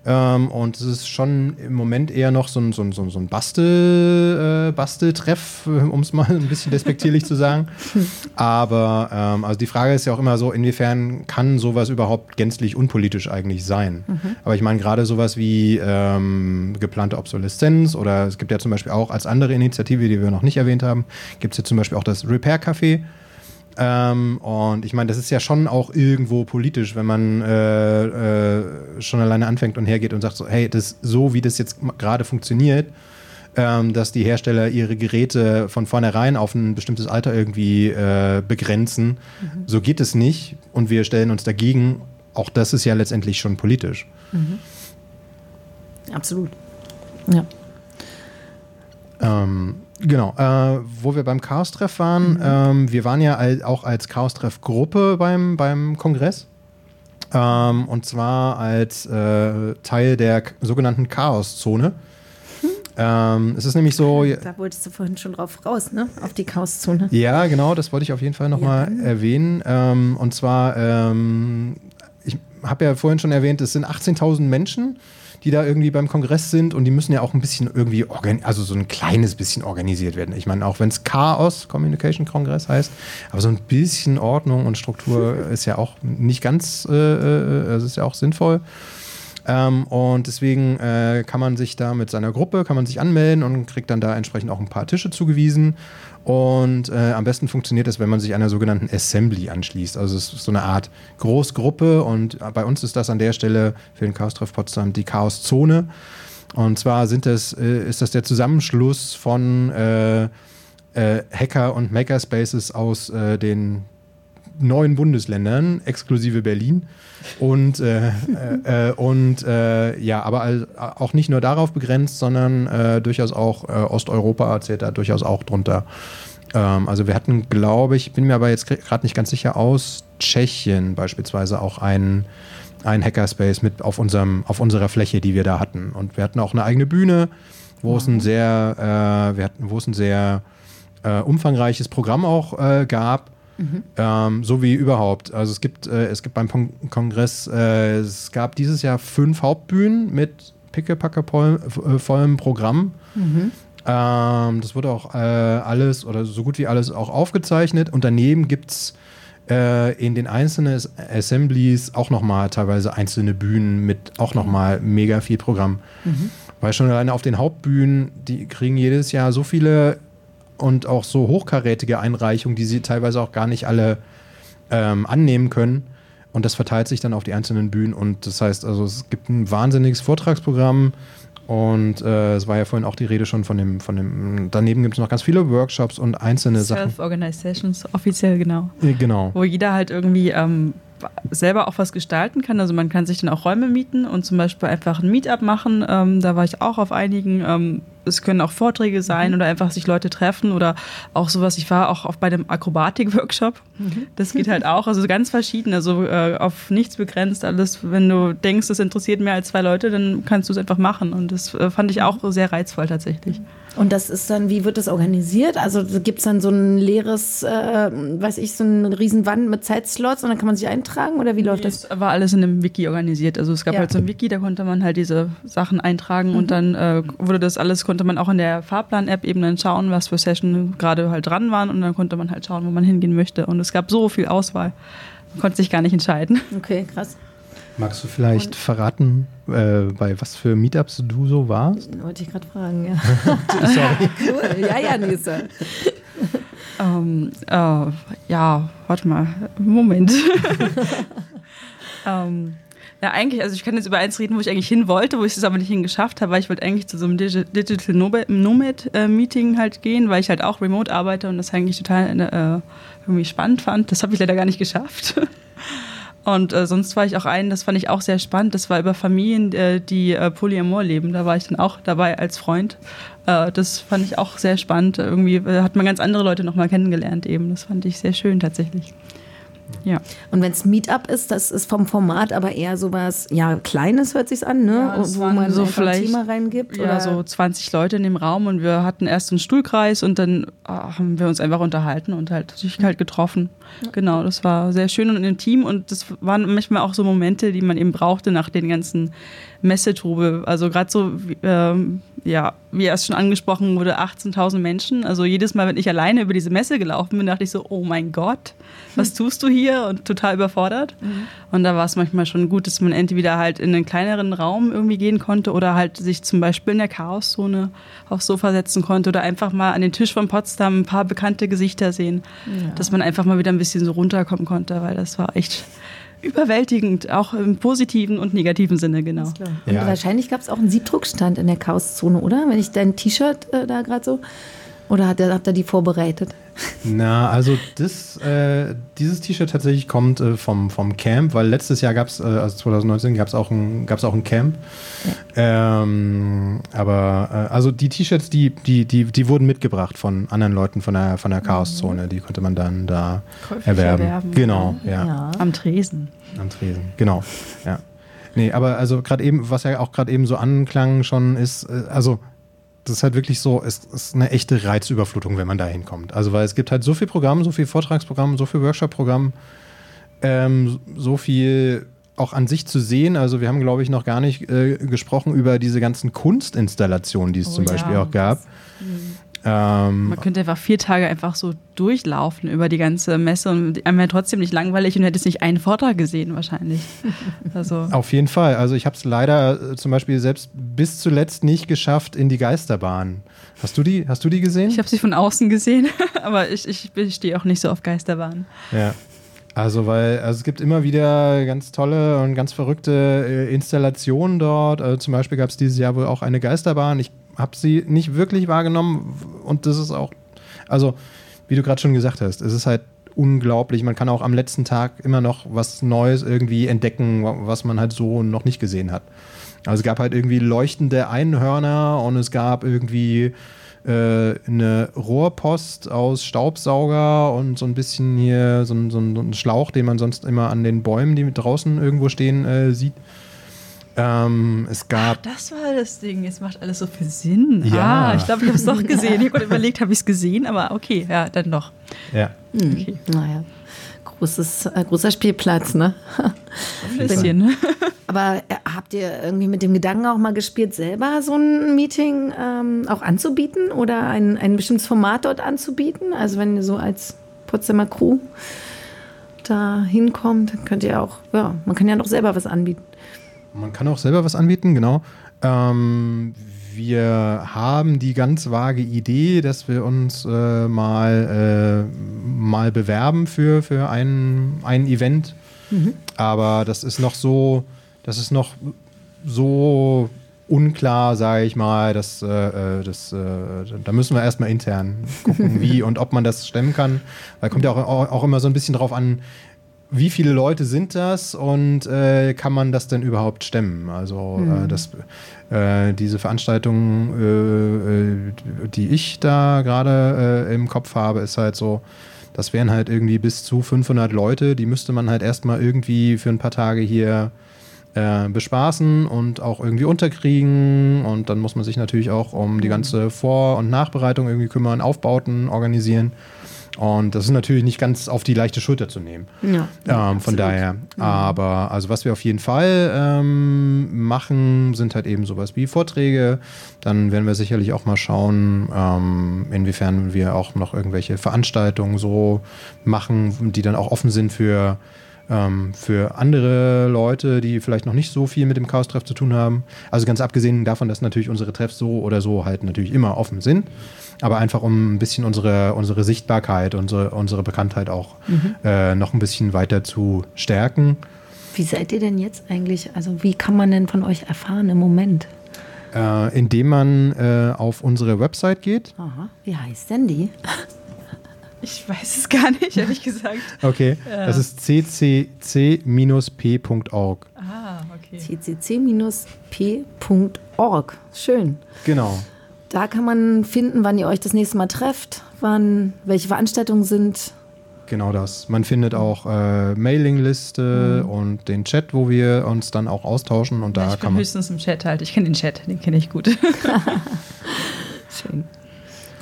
Ähm, und es ist schon im Moment eher noch so ein, so ein, so ein, Bastel, äh, Basteltreff, um es mal ein bisschen despektierlich zu sagen. Aber ähm, also die Frage ist ja auch immer so, inwiefern kann sowas überhaupt gänzlich unpolitisch eigentlich sein? Aber ich meine, gerade sowas wie ähm, geplante Obsoleszenz oder es gibt ja zum Beispiel auch als andere Initiative, die wir noch nicht erwähnt haben, gibt es ja zum Beispiel auch das Repair Café. Ähm, und ich meine, das ist ja schon auch irgendwo politisch, wenn man äh, äh, schon alleine anfängt und hergeht und sagt so, hey, das so wie das jetzt gerade funktioniert, ähm, dass die Hersteller ihre Geräte von vornherein auf ein bestimmtes Alter irgendwie äh, begrenzen, so geht es nicht und wir stellen uns dagegen. Auch das ist ja letztendlich schon politisch. Absolut. Ja. Ähm, genau, äh, wo wir beim Chaos-Treff waren, ähm, wir waren ja al- auch als Chaos-Treff-Gruppe beim, beim Kongress. Ähm, und zwar als äh, Teil der sogenannten Chaos-Zone. Ähm, es ist nämlich so, Da wolltest du vorhin schon drauf raus, ne? Auf die Chaoszone. ja, genau, das wollte ich auf jeden Fall nochmal erwähnen. Ähm, und zwar, ähm, ich habe ja vorhin schon erwähnt, es sind 18.000 Menschen, die da irgendwie beim Kongress sind und die müssen ja auch ein bisschen irgendwie, also so ein kleines bisschen organisiert werden. Ich meine, auch wenn es Chaos Communication Kongress heißt, aber so ein bisschen Ordnung und Struktur ist ja auch nicht ganz, äh, äh, also ist ja auch sinnvoll. Ähm, und deswegen äh, kann man sich da mit seiner Gruppe, kann man sich anmelden und kriegt dann da entsprechend auch ein paar Tische zugewiesen. Und äh, am besten funktioniert das, wenn man sich einer sogenannten Assembly anschließt. Also es ist so eine Art Großgruppe und bei uns ist das an der Stelle für den Chaos-Treff Potsdam die Chaoszone. Und zwar sind das, äh, ist das der Zusammenschluss von äh, äh, Hacker und Makerspaces aus äh, den neuen Bundesländern, exklusive Berlin. Und, äh, äh, äh, und äh, ja, aber auch nicht nur darauf begrenzt, sondern äh, durchaus auch äh, Osteuropa zählt da durchaus auch drunter. Ähm, also wir hatten, glaube ich, bin mir aber jetzt gerade nicht ganz sicher, aus Tschechien beispielsweise auch einen, einen Hackerspace mit auf, unserem, auf unserer Fläche, die wir da hatten. Und wir hatten auch eine eigene Bühne, wo es ein sehr, wir hatten, wo es ein sehr umfangreiches Programm auch äh, gab. Ähm, so wie überhaupt. Also es gibt, äh, es gibt beim Pon Kongress, äh, es gab dieses Jahr fünf Hauptbühnen mit pickepacke äh, vollem Programm. Ähm, das wurde auch äh, alles oder so gut wie alles auch aufgezeichnet. Und daneben gibt es äh, in den einzelnen Assemblies auch nochmal teilweise einzelne Bühnen mit auch nochmal mega viel Programm. Weil schon alleine auf den Hauptbühnen, die kriegen jedes Jahr so viele und auch so hochkarätige Einreichungen, die sie teilweise auch gar nicht alle ähm, annehmen können. Und das verteilt sich dann auf die einzelnen Bühnen. Und das heißt, also es gibt ein wahnsinniges Vortragsprogramm. Und äh, es war ja vorhin auch die Rede schon von dem, von dem, daneben gibt es noch ganz viele Workshops und einzelne Sachen. Self-Organized Sessions, offiziell genau. Äh, Genau. Wo jeder halt irgendwie ähm, selber auch was gestalten kann. Also man kann sich dann auch Räume mieten und zum Beispiel einfach ein Meetup machen. Ähm, da war ich auch auf einigen. Ähm, es können auch Vorträge sein oder einfach sich Leute treffen oder auch sowas. Ich war auch auf bei dem Akrobatik-Workshop. Das geht halt auch. Also ganz verschieden. Also äh, auf nichts begrenzt. Alles, wenn du denkst, das interessiert mehr als zwei Leute, dann kannst du es einfach machen. Und das äh, fand ich auch sehr reizvoll tatsächlich. Und das ist dann, wie wird das organisiert? Also gibt es dann so ein leeres, äh, weiß ich, so eine Riesenwand mit Zeitslots und dann kann man sich eintragen oder wie läuft das? Das war alles in einem Wiki organisiert. Also es gab Ja. halt so ein Wiki, da konnte man halt diese Sachen eintragen und dann äh, wurde das alles, konnte man auch in der Fahrplan-App eben dann schauen, was für Session gerade halt dran waren und dann konnte man halt schauen, wo man hingehen möchte. Und es gab so viel Auswahl. Man konnte sich gar nicht entscheiden. Okay, krass. Magst du vielleicht verraten, äh, bei was für Meetups du so warst? Wollte ich gerade fragen, ja. Sorry. cool. Ja, ja, Nisa. Ähm, äh, ja, warte mal, Moment. ähm, ja, eigentlich, also ich kann jetzt über eins reden, wo ich eigentlich hin wollte, wo ich es aber nicht hingeschafft habe, weil ich wollte eigentlich zu so einem Digi Digital Nomad- Nomad-Meeting halt gehen, weil ich halt auch remote arbeite und das eigentlich total äh, irgendwie spannend fand. Das habe ich leider gar nicht geschafft. Und äh, sonst war ich auch einen, das fand ich auch sehr spannend. Das war über Familien, äh, die äh, Polyamor leben. Da war ich dann auch dabei als Freund. Äh, das fand ich auch sehr spannend. Irgendwie äh, hat man ganz andere Leute nochmal kennengelernt eben. Das fand ich sehr schön tatsächlich. Ja. Und wenn es Meetup ist, das ist vom Format aber eher sowas, ja, Kleines hört sich's an, ne? Ja, Wo man so vielleicht- Thema reingibt. Ja, oder? so 20 Leute in dem Raum und wir hatten erst einen Stuhlkreis und dann ah, haben wir uns einfach unterhalten und halt sich halt getroffen. Genau, das war sehr schön und intim und das waren manchmal auch so Momente, die man eben brauchte nach den ganzen Messetrubel. Also gerade so, wie, ähm, ja, wie erst schon angesprochen wurde, 18.000 Menschen. Also jedes Mal, wenn ich alleine über diese Messe gelaufen bin, dachte ich so, oh mein Gott, was tust du hier? Und total überfordert. Und da war es manchmal schon gut, dass man entweder halt in einen kleineren Raum irgendwie gehen konnte oder halt sich zum Beispiel in der Chaoszone aufs Sofa setzen konnte oder einfach mal an den Tisch von Potsdam ein paar bekannte Gesichter sehen, dass man einfach mal wieder ein bisschen so runterkommen konnte, weil das war echt überwältigend, auch im positiven und negativen Sinne, genau. Und Ja. wahrscheinlich gab es auch einen Siebdruckstand in der Chaoszone, oder? Wenn ich dein T-Shirt äh, da gerade so. Oder hat er, habt ihr die vorbereitet? Na, also das, äh, dieses T-Shirt tatsächlich kommt äh, vom, vom Camp, weil letztes Jahr gab es, äh, also 2019 gab es auch, ein- gab's auch ein Camp. Ähm, aber äh, also die T-Shirts, die, die, die, die wurden mitgebracht von anderen Leuten von der, von der Chaoszone. Die konnte man dann da erwerben. erwerben. Genau, ja. Am Tresen. Am Tresen, genau. Ja. Nee, aber also gerade eben, was ja auch gerade eben so anklang schon ist, äh, also das ist halt wirklich so, es ist eine echte Reizüberflutung, wenn man da hinkommt. Also, weil es gibt halt so viel Programm, so viel Vortragsprogramm, so viel Workshop-Programm, ähm, so viel auch an sich zu sehen. Also, wir haben, glaube ich, noch gar nicht äh, gesprochen über diese ganzen Kunstinstallationen, die es zum ja. Beispiel auch gab. Ähm, Man könnte einfach vier Tage einfach so durchlaufen über die ganze Messe und einem wäre trotzdem nicht langweilig und du hättest nicht einen Vortrag gesehen wahrscheinlich. Also Auf jeden Fall. Also ich habe es leider äh, zum Beispiel selbst bis zuletzt nicht geschafft in die Geisterbahn. Hast du die, hast du die gesehen? ich habe sie von außen gesehen, aber ich, ich, ich stehe auch nicht so auf Geisterbahnen. ja. Also weil also es gibt immer wieder ganz tolle und ganz verrückte äh, Installationen dort. Also zum Beispiel gab es dieses Jahr wohl auch eine Geisterbahn. Ich habe sie nicht wirklich wahrgenommen und das ist auch, also wie du gerade schon gesagt hast, es ist halt unglaublich. Man kann auch am letzten Tag immer noch was Neues irgendwie entdecken, wa- was man halt so noch nicht gesehen hat. Also es gab halt irgendwie leuchtende Einhörner und es gab irgendwie äh, eine Rohrpost aus Staubsauger und so ein bisschen hier so so so ein Schlauch, den man sonst immer an den Bäumen, die draußen irgendwo stehen, äh, sieht. Ähm, es gab Das war das Ding, jetzt macht alles so viel Sinn. Ja. Ah, ich glaube, ich habe es doch gesehen. Ich habe überlegt, habe ich es gesehen, aber okay, ja, dann doch. ja. Okay. Naja, großes, äh, großer Spielplatz, ne? Ein bisschen, ne? Aber äh, habt ihr irgendwie mit dem Gedanken auch mal gespielt, selber so ein Meeting ähm, auch anzubieten oder ein, ein bestimmtes Format dort anzubieten? Also wenn ihr so als Potsdamer Crew da hinkommt, dann könnt ihr auch, ja, man kann ja noch selber was anbieten. Man kann auch selber was anbieten, genau. Ähm, wir haben die ganz vage Idee, dass wir uns äh, mal, äh, mal bewerben für, für ein, ein Event. Aber das ist noch so, das ist noch so unklar, sage ich mal. Dass, äh, äh, das, äh, da müssen wir erstmal intern gucken, wie und ob man das stemmen kann. Da kommt ja auch, auch, auch immer so ein bisschen drauf an, wie viele Leute sind das und äh, kann man das denn überhaupt stemmen? Also äh, das, äh, diese Veranstaltung, äh, äh, die ich da gerade äh, im Kopf habe, ist halt so, das wären halt irgendwie bis zu 500 Leute, die müsste man halt erstmal irgendwie für ein paar Tage hier äh, bespaßen und auch irgendwie unterkriegen und dann muss man sich natürlich auch um die ganze Vor- und Nachbereitung irgendwie kümmern, Aufbauten organisieren. Und das ist natürlich nicht ganz auf die leichte Schulter zu nehmen. Ja, Ähm, von daher. Aber also was wir auf jeden Fall ähm, machen, sind halt eben sowas wie Vorträge. Dann werden wir sicherlich auch mal schauen, ähm, inwiefern wir auch noch irgendwelche Veranstaltungen so machen, die dann auch offen sind für, ähm, für andere Leute, die vielleicht noch nicht so viel mit dem Chaos-Treff zu tun haben. Also ganz abgesehen davon, dass natürlich unsere Treffs so oder so halt natürlich immer offen sind. Aber einfach um ein bisschen unsere, unsere Sichtbarkeit, unsere, unsere Bekanntheit auch äh, noch ein bisschen weiter zu stärken. Wie seid ihr denn jetzt eigentlich? Also wie kann man denn von euch erfahren im Moment? Äh, indem man äh, auf unsere Website geht. Aha, wie heißt denn die? Ich weiß es gar nicht, ehrlich gesagt. Okay, das ist ccc-p.org. Ah, okay. ccc-p.org. Schön. Genau. Da kann man finden, wann ihr euch das nächste Mal trefft, wann, welche Veranstaltungen sind. Genau das. Man findet auch äh, Mailingliste Mhm. und den Chat, wo wir uns dann auch austauschen und da ich kann man. höchstens im Chat halt. Ich kenne den Chat, den kenne ich gut. Schön.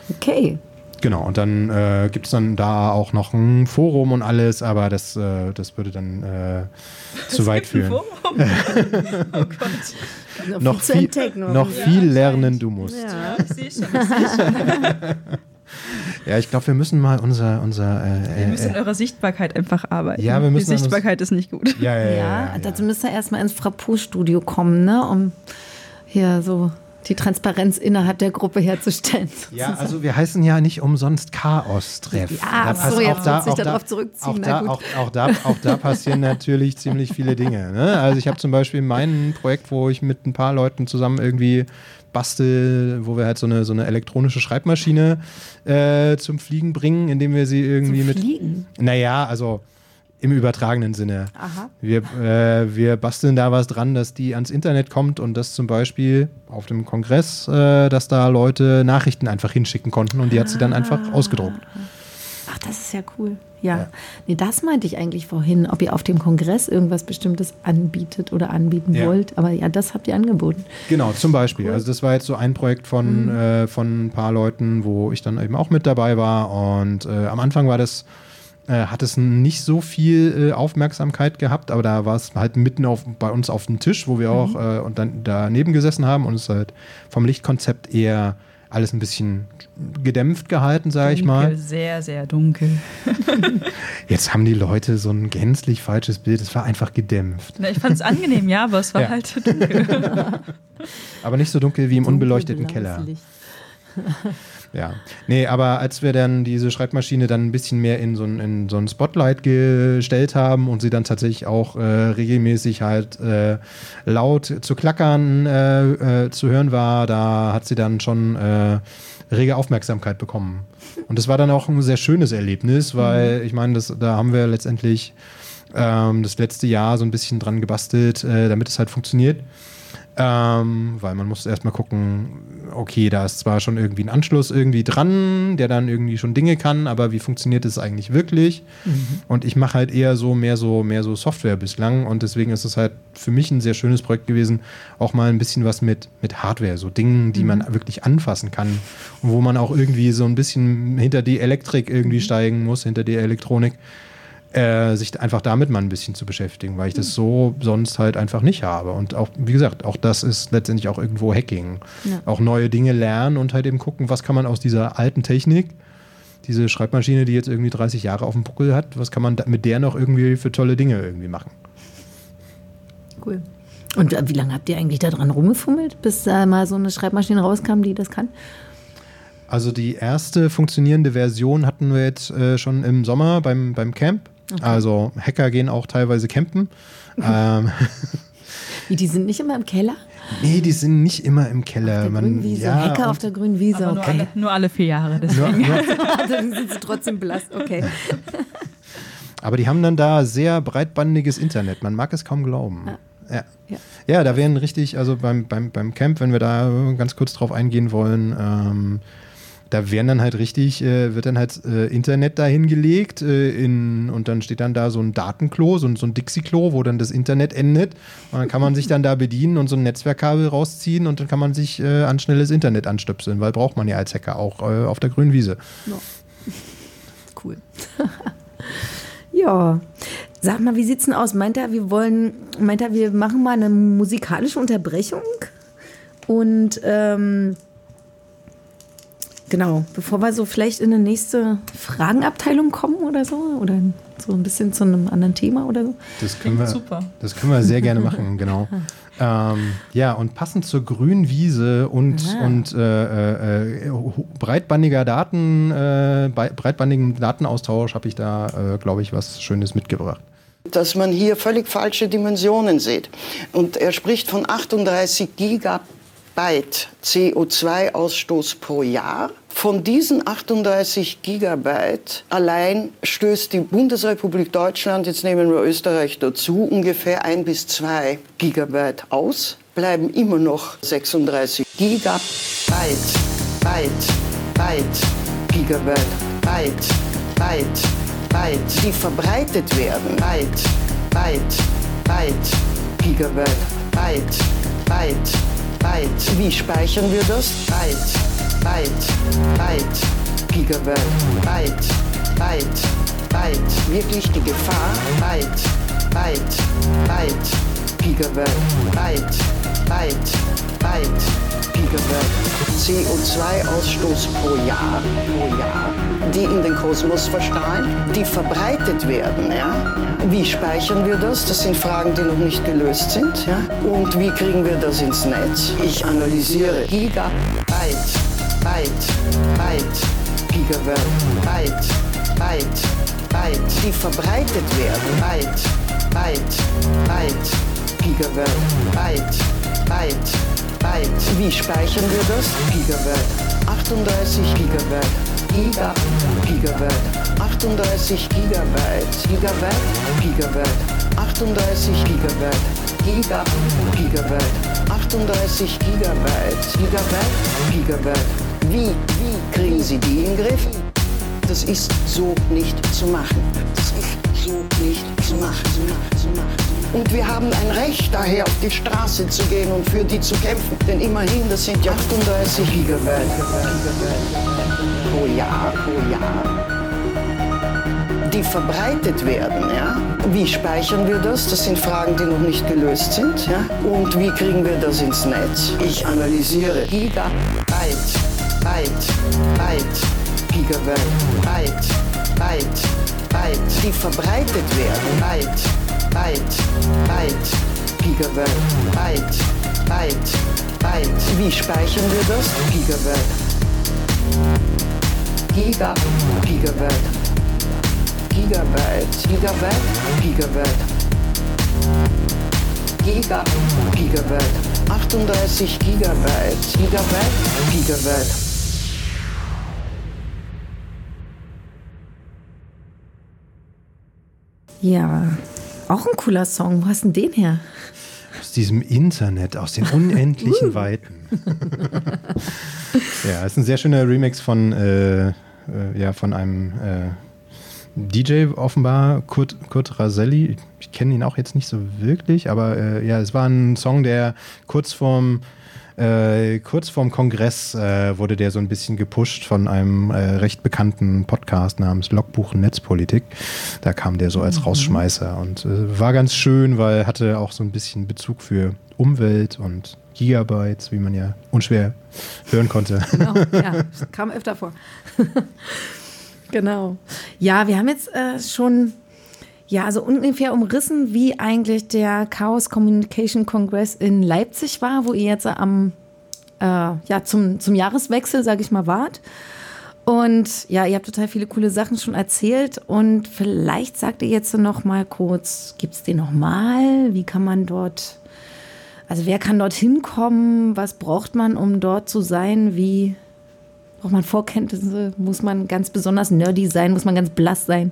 Okay. Genau, und dann äh, gibt es dann da auch noch ein Forum und alles, aber das, äh, das würde dann äh, zu weit führen. oh Gott. Noch viel, noch viel lernen du musst. Ja, Ja. Ich sehe schon, ich sehe schon. ich glaube, wir müssen mal unser. unser äh, Wir müssen äh, an eurer Sichtbarkeit einfach arbeiten. Ja, wir müssen Die Sichtbarkeit ist nicht gut. ja, ja, ja, Ja, ja, ja. dazu müsst ihr erstmal ins Frappo-Studio kommen, ne? um hier so die Transparenz innerhalb der Gruppe herzustellen. Ja, also wir heißen ja nicht umsonst Chaos-Treff. Ja, Da ach pass- so, jetzt auch da, sich auch da, darauf zurückziehen, Auch da, auch, auch, da, auch da passieren natürlich ziemlich viele Dinge. Ne? Also ich habe zum Beispiel mein Projekt, wo ich mit ein paar Leuten zusammen irgendwie bastel, wo wir halt so eine, so eine elektronische Schreibmaschine äh, zum Fliegen bringen, indem wir sie irgendwie Zum mit... Fliegen? Naja, also im übertragenen Sinne. Aha. Wir, äh, wir basteln da was dran, dass die ans Internet kommt und das zum Beispiel auf dem Kongress, äh, dass da Leute Nachrichten einfach hinschicken konnten und die hat sie dann einfach ausgedruckt. Ach, das ist ja cool. Ja. Nee, das meinte ich eigentlich vorhin, ob ihr auf dem Kongress irgendwas Bestimmtes anbietet oder anbieten Ja. wollt. Aber ja, das habt ihr angeboten. Genau, zum Beispiel. Also das war jetzt so ein Projekt von, äh, von ein paar Leuten, wo ich dann eben auch mit dabei war. Und äh, am Anfang war das, äh, hat es nicht so viel äh, Aufmerksamkeit gehabt, aber da war es halt mitten auf, bei uns auf dem Tisch, wo wir auch äh, und dann daneben gesessen haben und es halt vom Lichtkonzept eher alles ein bisschen gedämpft gehalten, sage ich mal. Sehr, sehr dunkel. Jetzt haben die Leute so ein gänzlich falsches Bild. Es war einfach gedämpft. Na, Ich fand es angenehm, ja, aber es war Ja. halt dunkel. Aber nicht so dunkel wie im unbeleuchteten Keller. Ja, nee, aber als wir dann diese Schreibmaschine dann ein bisschen mehr in so ein, in so ein Spotlight gestellt haben und sie dann tatsächlich auch äh, regelmäßig halt äh, laut zu klackern äh, äh, zu hören war, da hat sie dann schon äh, rege Aufmerksamkeit bekommen. Und das war dann auch ein sehr schönes Erlebnis, weil ich meine, das, da haben wir letztendlich ähm, das letzte Jahr so ein bisschen dran gebastelt, äh, damit es halt funktioniert. Ähm, weil man muss erstmal gucken, okay, da ist zwar schon irgendwie ein Anschluss irgendwie dran, der dann irgendwie schon Dinge kann, aber wie funktioniert es eigentlich wirklich? Und ich mache halt eher so mehr so mehr so Software bislang und deswegen ist es halt für mich ein sehr schönes Projekt gewesen, auch mal ein bisschen was mit mit Hardware, so Dingen, die man wirklich anfassen kann und wo man auch irgendwie so ein bisschen hinter die Elektrik irgendwie steigen muss, hinter die Elektronik äh, sich einfach damit mal ein bisschen zu beschäftigen, weil ich das so sonst halt einfach nicht habe. Und auch, wie gesagt, auch das ist letztendlich auch irgendwo Hacking. Ja. Auch neue Dinge lernen und halt eben gucken, was kann man aus dieser alten Technik, diese Schreibmaschine, die jetzt irgendwie 30 Jahre auf dem Buckel hat, was kann man da, mit der noch irgendwie für tolle Dinge irgendwie machen. Cool. Und äh, wie lange habt ihr eigentlich da dran rumgefummelt, bis da mal so eine Schreibmaschine rauskam, die das kann? Also die erste funktionierende Version hatten wir jetzt äh, schon im Sommer beim, beim Camp. Also Hacker gehen auch teilweise campen. ähm, Wie, die sind nicht immer im Keller? nee, die sind nicht immer im Keller. Der Man- grünen Wiese, ja, Hacker auf der grünen Wiese. Aber nur, Okay. alle, nur alle vier Jahre. Deswegen. Nur, nur, Dann sind sie trotzdem blass. Okay. aber die haben dann da sehr breitbandiges Internet. Man mag es kaum glauben. Ja. Ja. Ja, da wären richtig, also beim, beim, beim Camp, wenn wir da ganz kurz drauf eingehen wollen, ähm, da werden dann halt richtig, äh, wird dann halt äh, Internet dahin gelegt äh, in, und dann steht dann da so ein Datenklo, so, ein- so ein Dixie-Klo, wo dann das Internet endet. Und dann kann man sich dann da bedienen und so ein Netzwerkkabel rausziehen und dann kann man sich äh, an schnelles Internet anstöpseln, weil braucht man ja als Hacker auch äh, auf der grünen Wiese. Cool. ja. Sag mal, wie sieht's denn aus? Meint er, wir wollen, meint er, wir machen mal eine musikalische Unterbrechung? Und ähm, genau, bevor wir so vielleicht in eine nächste Fragenabteilung kommen oder so, oder so ein bisschen zu einem anderen Thema oder so. Das können wir, super. Das können wir sehr gerne machen, genau. ähm, ja, und passend zur grünen Wiese und, Ah. und äh, äh, breitbandiger Daten, äh, breitbandigen Datenaustausch habe ich da, äh, glaube ich, was Schönes mitgebracht. dass man hier völlig falsche Dimensionen sieht. Und er spricht von 38 Gigabyte CO2-Ausstoß pro Jahr. Von diesen 38 Gigabyte allein stößt die Bundesrepublik Deutschland, jetzt nehmen wir Österreich dazu, ungefähr ein bis zwei Gigabyte aus. Bleiben immer noch 36 Gigabyte, Byte, Byte, Gigabyte, Byte, Byte, Byte, die verbreitet werden. Byte, Byte, Byte, Gigabyte, Byte, Byte, Byte. Wie speichern wir das? Byte, Byte, Byte, Gigabyte, Byte, Byte, Byte. Wirklich die Gefahr? Byte, Byte, Byte, Gigabyte, Byte, Byte, Gigabyte. CO2-Ausstoß pro Jahr, pro Jahr, die in den Kosmos verstrahlen, die verbreitet werden. Ja? Wie speichern wir das? Das sind Fragen, die noch nicht gelöst sind. Ja? Und wie kriegen wir das ins Netz? Ich analysiere Gigabyte, Byte, Byte, Gigabyte, Byte, Byte, Byte, die verbreitet werden. Byte, Byte, Byte, Gigabyte, Byte, Byte, Byte. Wie speichern wir das? Gigabyte, 38 Gigabyte, Giga, Gigabyte, 38 Gigabyte, Gigabyte, Gigabyte, 38 Gigabyte, Giga, Gigabyte, 38 Gigabyte, Gigabyte, Gigabyte. Wie, wie kriegen Sie die in den Griff? das ist so nicht zu machen. Das ist so nicht zu machen. Zu machen, zu machen. Und wir haben ein Recht daher, auf die Straße zu gehen und für die zu kämpfen. Denn immerhin, das sind ja 38 Gigabyte pro Jahr, pro Jahr die verbreitet werden. Ja? Wie speichern wir das? Das sind Fragen, die noch nicht gelöst sind. Ja? Und wie kriegen wir das ins Netz? Ich analysiere Gigabyte, Byte, Byte, Gigabyte, Byte, Byte, Byte, die verbreitet werden. Byte, Byte, Byte, Gigabyte, Byte, Byte, Byte. Wie speichern wir das? Gigabyte. Giga, Gigabyte. Gigabyte, Gigabyte, Gigabyte. Giga, Gigabyte. 38 Gigabyte, Gigabyte, Gigabyte. Ja, auch ein cooler Song. Wo hast du denn den her? Aus diesem Internet, aus den unendlichen Weiten. ja, ist ein sehr schöner Remix von, äh, äh, ja, von einem äh, DJ offenbar, Kurt, Kurt Raselli. Ich kenne ihn auch jetzt nicht so wirklich, aber äh, ja, es war ein Song, der kurz vorm äh, kurz vorm Kongress äh, wurde der so ein bisschen gepusht von einem äh, recht bekannten Podcast namens Logbuch Netzpolitik. Da kam der so als Rausschmeißer und äh, war ganz schön, weil hatte auch so ein bisschen Bezug für Umwelt und Gigabytes, wie man ja unschwer hören konnte. Genau, ja, kam öfter vor. genau. Ja, wir haben jetzt äh, schon ja, also ungefähr umrissen, wie eigentlich der Chaos Communication Congress in Leipzig war, wo ihr jetzt am äh, ja, zum, zum Jahreswechsel, sage ich mal, wart. Und ja, ihr habt total viele coole Sachen schon erzählt und vielleicht sagt ihr jetzt noch mal kurz, gibt es den noch mal? Wie kann man dort, also wer kann dort hinkommen? Was braucht man, um dort zu sein? Wie braucht man Vorkenntnisse? Muss man ganz besonders nerdy sein? Muss man ganz blass sein?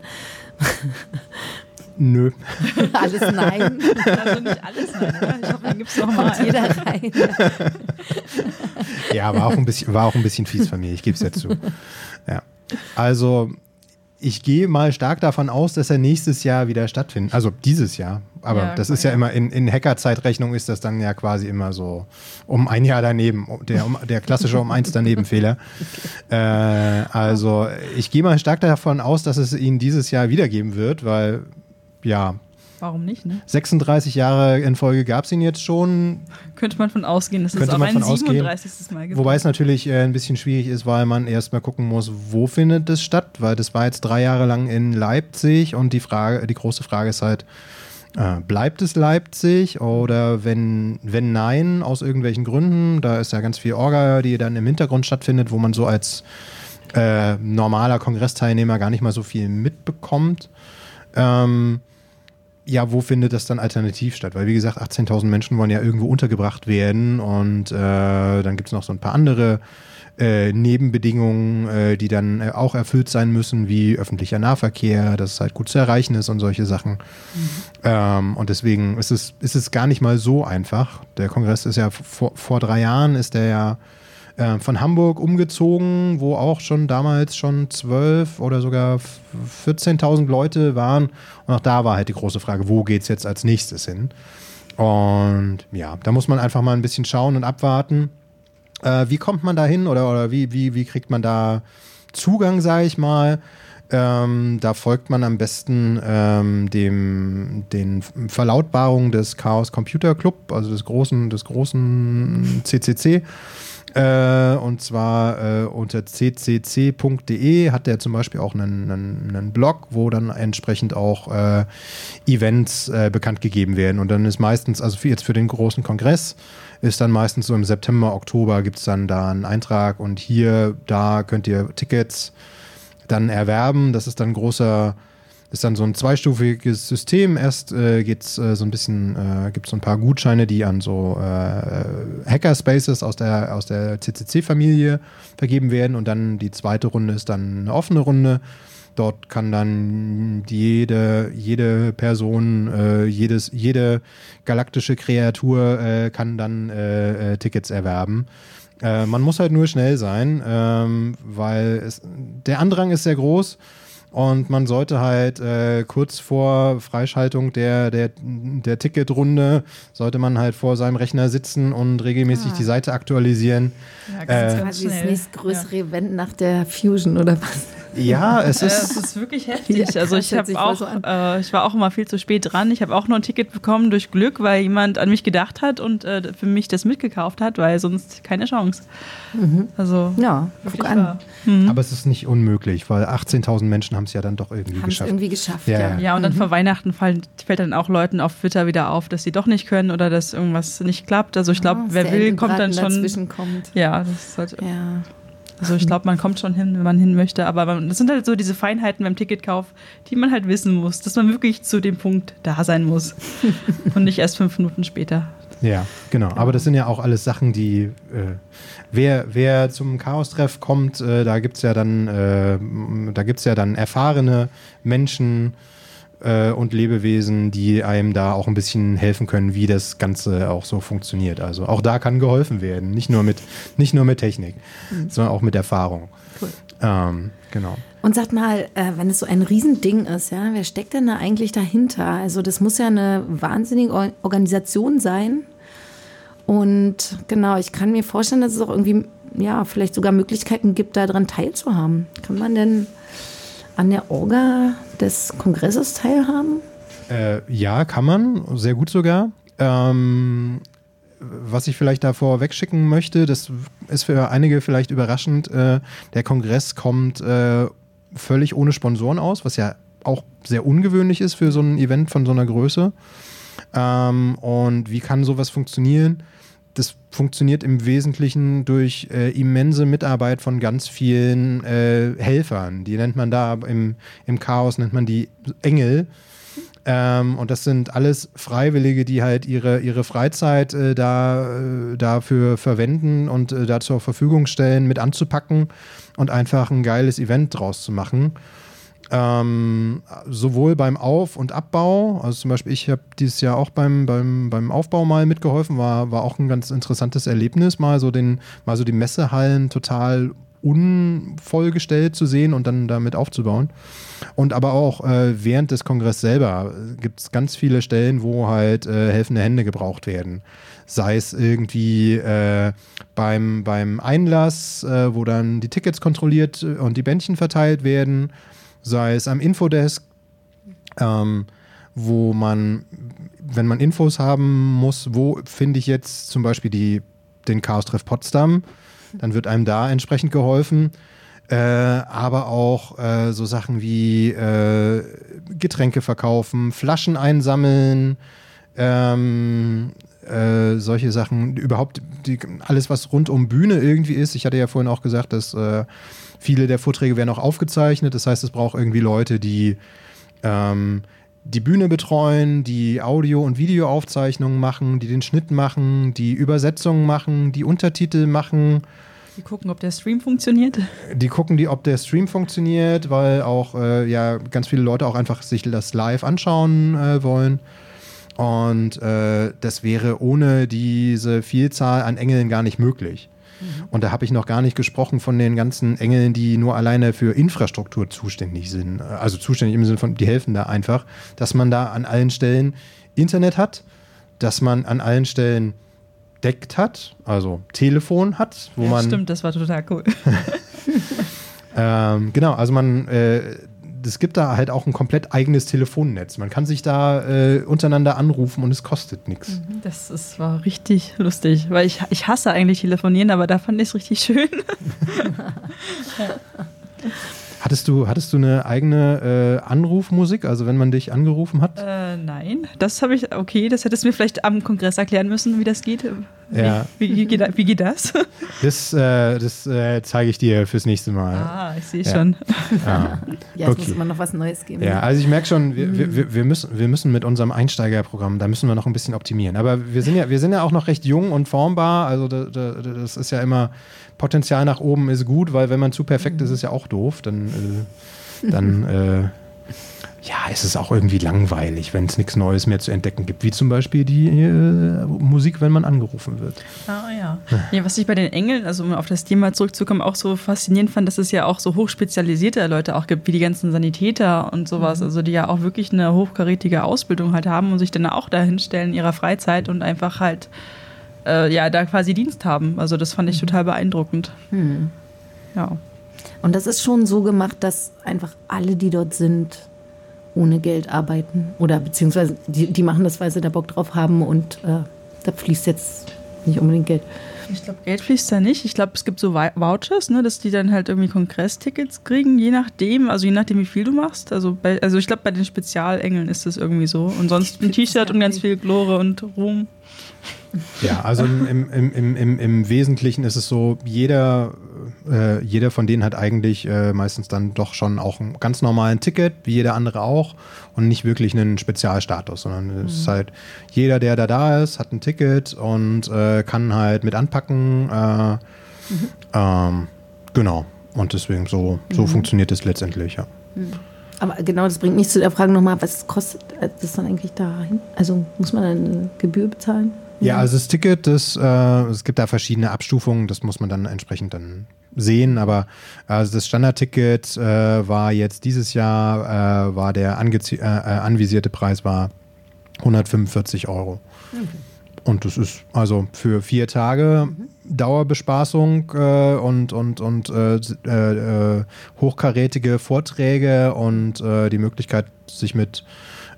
Nö. alles nein. Also nicht alles nein, oder? Ich hoffe, dann gibt es noch mal. Kommt jeder rein. Ja, war auch ein bisschen, war auch ein bisschen fies von mir, ich gebe es ja zu. Ja. Also, ich gehe mal stark davon aus, dass er nächstes Jahr wieder stattfindet. Also dieses Jahr. Aber Ja, das klar, ist ja, ja. immer in, in Hacker-Zeitrechnung ist das dann ja quasi immer so um ein Jahr daneben. Der, um, der klassische um eins daneben Fehler. Äh, also ich gehe mal stark davon aus, dass es ihn dieses Jahr wiedergeben wird, weil ja, Warum nicht, ne? 36 Jahre in Folge gab es ihn jetzt schon. Könnte man von ausgehen, dass es auch ein von ausgehen. 37. Mal gibt. Wobei es natürlich äh, ein bisschen schwierig ist, weil man erstmal gucken muss, wo findet es statt, weil das war jetzt drei Jahre lang in Leipzig und die Frage, die große Frage ist halt, äh, bleibt es Leipzig oder wenn, wenn nein, aus irgendwelchen Gründen, da ist ja ganz viel Orga, die dann im Hintergrund stattfindet, wo man so als äh, normaler Kongressteilnehmer gar nicht mal so viel mitbekommt. Ähm, ja, wo findet das dann alternativ statt? Weil, wie gesagt, 18.000 Menschen wollen ja irgendwo untergebracht werden und äh, dann gibt es noch so ein paar andere äh, Nebenbedingungen, äh, die dann äh, auch erfüllt sein müssen, wie öffentlicher Nahverkehr, dass es halt gut zu erreichen ist und solche Sachen. Ähm, und deswegen ist es, ist es gar nicht mal so einfach. Der Kongress ist ja vor, vor drei Jahren ist der ja äh, von Hamburg umgezogen, wo auch schon damals schon 12 oder sogar f- 14.000 Leute waren. Und auch da war halt die große Frage, wo geht es jetzt als nächstes hin? Und ja, da muss man einfach mal ein bisschen schauen und abwarten. Äh, wie kommt man da hin oder, oder wie, wie, wie kriegt man da Zugang, sage ich mal? Ähm, da folgt man am besten ähm, dem, den Verlautbarungen des Chaos Computer Club, also des großen, des großen CCC. Äh, und zwar äh, unter ccc.de hat der zum Beispiel auch einen, einen, einen Blog, wo dann entsprechend auch äh, Events äh, bekannt gegeben werden. Und dann ist meistens, also für jetzt für den großen Kongress, ist dann meistens so im September, Oktober gibt es dann da einen Eintrag und hier, da könnt ihr Tickets dann erwerben. Das ist dann ein großer, ist dann so ein zweistufiges System. Erst äh, geht's äh, so ein bisschen, äh, gibt es so ein paar Gutscheine, die an so äh, Hackerspaces aus der, aus der CCC-Familie vergeben werden. Und dann die zweite Runde ist dann eine offene Runde. Dort kann dann jede, jede Person, äh, jedes, jede galaktische Kreatur äh, kann dann äh, äh, Tickets erwerben. Man muss halt nur schnell sein, ähm, weil es, der Andrang ist sehr groß und man sollte halt äh, kurz vor Freischaltung der, der, der Ticketrunde, sollte man halt vor seinem Rechner sitzen und regelmäßig Ah. die Seite aktualisieren. Ja, Äh, ganz, ganz Quasi das nächstgrößere Event nach der Fusion oder was? Ja, es Äh, ist. Es ist wirklich heftig. Ja, also ich habe auch, so äh, ich war auch immer viel zu spät dran. Ich habe auch nur ein Ticket bekommen durch Glück, weil jemand an mich gedacht hat und äh, für mich das mitgekauft hat, weil sonst keine Chance. Also Ja, guck wirklich an. wahr. Aber es ist nicht unmöglich, weil 18.000 Menschen haben es ja dann doch irgendwie Haben es geschafft. irgendwie geschafft, Ja, ja. ja. Und dann vor Weihnachten fallen, fällt dann auch Leuten auf Twitter wieder auf, dass sie doch nicht können oder dass irgendwas nicht klappt. Also ich glaube, Ah, dass wer will, kommt dann schon. dazwischen kommt. Ja, das sollte, Ja. Also ich glaube, man kommt schon hin, wenn man hin möchte. Aber man, das sind halt so diese Feinheiten beim Ticketkauf, die man halt wissen muss, dass man wirklich zu dem Punkt da sein muss und nicht erst fünf Minuten später. Ja, genau. Aber das sind ja auch alles Sachen, die, äh, wer, wer zum Chaos-Treff kommt, äh, da gibt es ja dann, äh, da gibt's ja dann erfahrene Menschen äh, und Lebewesen, die einem da auch ein bisschen helfen können, wie das Ganze auch so funktioniert. Also auch da kann geholfen werden. Nicht nur mit, nicht nur mit Technik, sondern auch mit Erfahrung. Cool. Ähm, genau. Und sagt mal, äh, wenn es so ein Riesending ist, ja, wer steckt denn da eigentlich dahinter? Also das muss ja eine wahnsinnige Or- Organisation sein. Und genau, ich kann mir vorstellen, dass es auch irgendwie, ja, vielleicht sogar Möglichkeiten gibt, daran teilzuhaben. Kann man denn an der Orga des Kongresses teilhaben? Äh, ja, kann man, sehr gut sogar. Ähm, was ich vielleicht davor wegschicken möchte, das ist für einige vielleicht überraschend, äh, der Kongress kommt äh, völlig ohne Sponsoren aus, was ja auch sehr ungewöhnlich ist für so ein Event von so einer Größe. Ähm, und wie kann sowas funktionieren? Das funktioniert im Wesentlichen durch äh, immense Mitarbeit von ganz vielen äh, Helfern. Die nennt man da im, im Chaos, nennt man die Engel. Ähm, und das sind alles Freiwillige, die halt ihre, ihre Freizeit äh, da, äh, dafür verwenden und äh, da zur Verfügung stellen, mit anzupacken und einfach ein geiles Event draus zu machen. Ähm, sowohl beim Auf- und Abbau, also zum Beispiel ich habe dieses Jahr auch beim, beim, beim Aufbau mal mitgeholfen, war, war auch ein ganz interessantes Erlebnis, mal so, den, mal so die Messehallen total unvollgestellt zu sehen und dann damit aufzubauen. Und aber auch äh, während des Kongresses selber gibt es ganz viele Stellen, wo halt äh, helfende Hände gebraucht werden. Sei es irgendwie äh, beim, beim Einlass, äh, wo dann die Tickets kontrolliert und die Bändchen verteilt werden, sei es am Infodesk, ähm, wo man, wenn man Infos haben muss, wo finde ich jetzt zum Beispiel die, den Chaos-Treff Potsdam, dann wird einem da entsprechend geholfen. Äh, aber auch äh, so Sachen wie äh, Getränke verkaufen, Flaschen einsammeln, ähm, äh, solche Sachen, überhaupt die, alles, was rund um Bühne irgendwie ist. Ich hatte ja vorhin auch gesagt, dass äh, viele der Vorträge werden auch aufgezeichnet. Das heißt, es braucht irgendwie Leute, die ähm, die Bühne betreuen, die Audio- und Videoaufzeichnungen machen, die den Schnitt machen, die Übersetzungen machen, die Untertitel machen. Wir gucken, ob der Stream funktioniert. Die gucken, die, ob der Stream funktioniert, weil auch äh, ja ganz viele Leute auch einfach sich das live anschauen äh, wollen. Und äh, das wäre ohne diese Vielzahl an Engeln gar nicht möglich. Und da habe ich noch gar nicht gesprochen von den ganzen Engeln, die nur alleine für Infrastruktur zuständig sind. Also zuständig im Sinne von, die helfen da einfach, dass man da an allen Stellen Internet hat, dass man an allen Stellen deckt hat, also Telefon hat, wo ja, man stimmt, das war total cool. ähm, genau, also man, äh, es gibt da halt auch ein komplett eigenes Telefonnetz. Man kann sich da äh, untereinander anrufen und es kostet nichts. Das ist, war richtig lustig, weil ich, ich hasse eigentlich telefonieren, aber da fand ich es richtig schön. Hattest du, hattest du eine eigene äh, Anrufmusik, also wenn man dich angerufen hat? Äh, nein, das habe ich, okay, das hättest du mir vielleicht am Kongress erklären müssen, wie das geht. Ja. Wie, wie, geht, wie geht das? Das, äh, das äh, zeige ich dir fürs nächste Mal. Ah, ich sehe Ja. schon. Ja. Ja, es Okay. muss immer noch was Neues geben. Ja, also ich merke schon, wir, wir- wir, wir, müssen, wir müssen mit unserem Einsteigerprogramm, da müssen wir noch ein bisschen optimieren. Aber wir sind ja, wir sind ja auch noch recht jung und formbar. Also da, da, das ist ja immer, Potenzial nach oben ist gut, weil wenn man zu perfekt ist, ist ja auch doof. Dann, äh, dann äh, ja, es ist auch irgendwie langweilig, wenn es nichts Neues mehr zu entdecken gibt, wie zum Beispiel die äh, Musik, wenn man angerufen wird. Ah ja. ja. Was ich bei den Engeln, also um auf das Thema zurückzukommen, auch so faszinierend fand, dass es ja auch so hochspezialisierte Leute auch gibt, wie die ganzen Sanitäter und sowas, also die ja auch wirklich eine hochkarätige Ausbildung halt haben und sich dann auch dahin stellen in ihrer Freizeit und einfach halt äh, ja da quasi Dienst haben. Also das fand ich total beeindruckend. Ja. Und das ist schon so gemacht, dass einfach alle, die dort sind, ohne Geld arbeiten. Oder beziehungsweise die, die machen das, weil sie da Bock drauf haben und äh, da fließt jetzt nicht unbedingt Geld. Ich glaube, Geld fließt da nicht. Ich glaube, es gibt so Vou- Vouchers, ne, dass die dann halt irgendwie Kongresstickets kriegen, je nachdem, also je nachdem, wie viel du machst. Also, bei, also ich glaube, bei den Spezialengeln ist das irgendwie so. Und sonst ein T-Shirt und ganz viel Glore und Ruhm. Ja, also im, im, im, im, im Wesentlichen ist es so, jeder, äh, jeder von denen hat eigentlich äh, meistens dann doch schon auch einen ganz normalen Ticket, wie jeder andere auch, und nicht wirklich einen Spezialstatus, sondern es ist halt, jeder, der da da ist, hat ein Ticket und äh, kann halt mit anpacken. Äh, ähm, genau. Und deswegen so, so funktioniert es letztendlich, ja. Aber genau, das bringt mich zu der Frage nochmal, was kostet das dann eigentlich dahin? Also muss man eine Gebühr bezahlen? Ja, also das Ticket, das, äh, es gibt da verschiedene Abstufungen, das muss man dann entsprechend dann sehen, aber also das Standardticket äh, war jetzt dieses Jahr, äh, war der äh, äh, anvisierte Preis war 145 Euro. Und das ist also für vier Tage Dauerbespaßung äh, und, und, und äh, äh, äh, hochkarätige Vorträge und die Möglichkeit, sich mit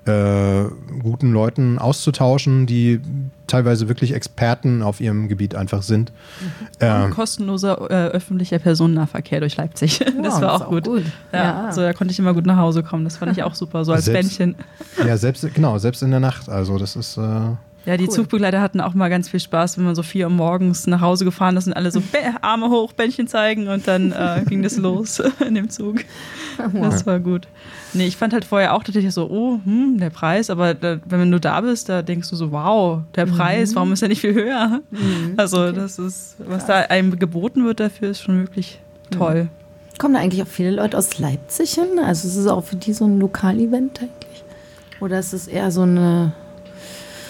äh, guten Leuten auszutauschen, die teilweise wirklich Experten auf ihrem Gebiet einfach sind. Und Ähm, kostenloser äh, öffentlicher Personennahverkehr durch Leipzig. das Ja, war das auch gut. gut. Ja, Ja. So, da konnte ich immer gut nach Hause kommen. Das fand ich auch super, so als Selbst- Bändchen. ja, selbst, genau, selbst in der Nacht. Also das ist, äh, Ja, die Zugbegleiter hatten auch mal ganz viel Spaß, wenn man so vier Uhr morgens nach Hause gefahren ist und alle so Arme hoch, Bändchen zeigen und dann äh, ging das los in dem Zug. Das war gut. Nee, ich fand halt vorher auch tatsächlich so, oh, hm, der Preis, aber da, wenn du da bist, da denkst du so, wow, der Preis, warum ist der nicht viel höher? Also das ist, was da einem geboten wird dafür, ist schon wirklich toll. Kommen da eigentlich auch viele Leute aus Leipzig hin? Also ist es auch für die so ein Lokalevent eigentlich? Oder ist es eher so eine...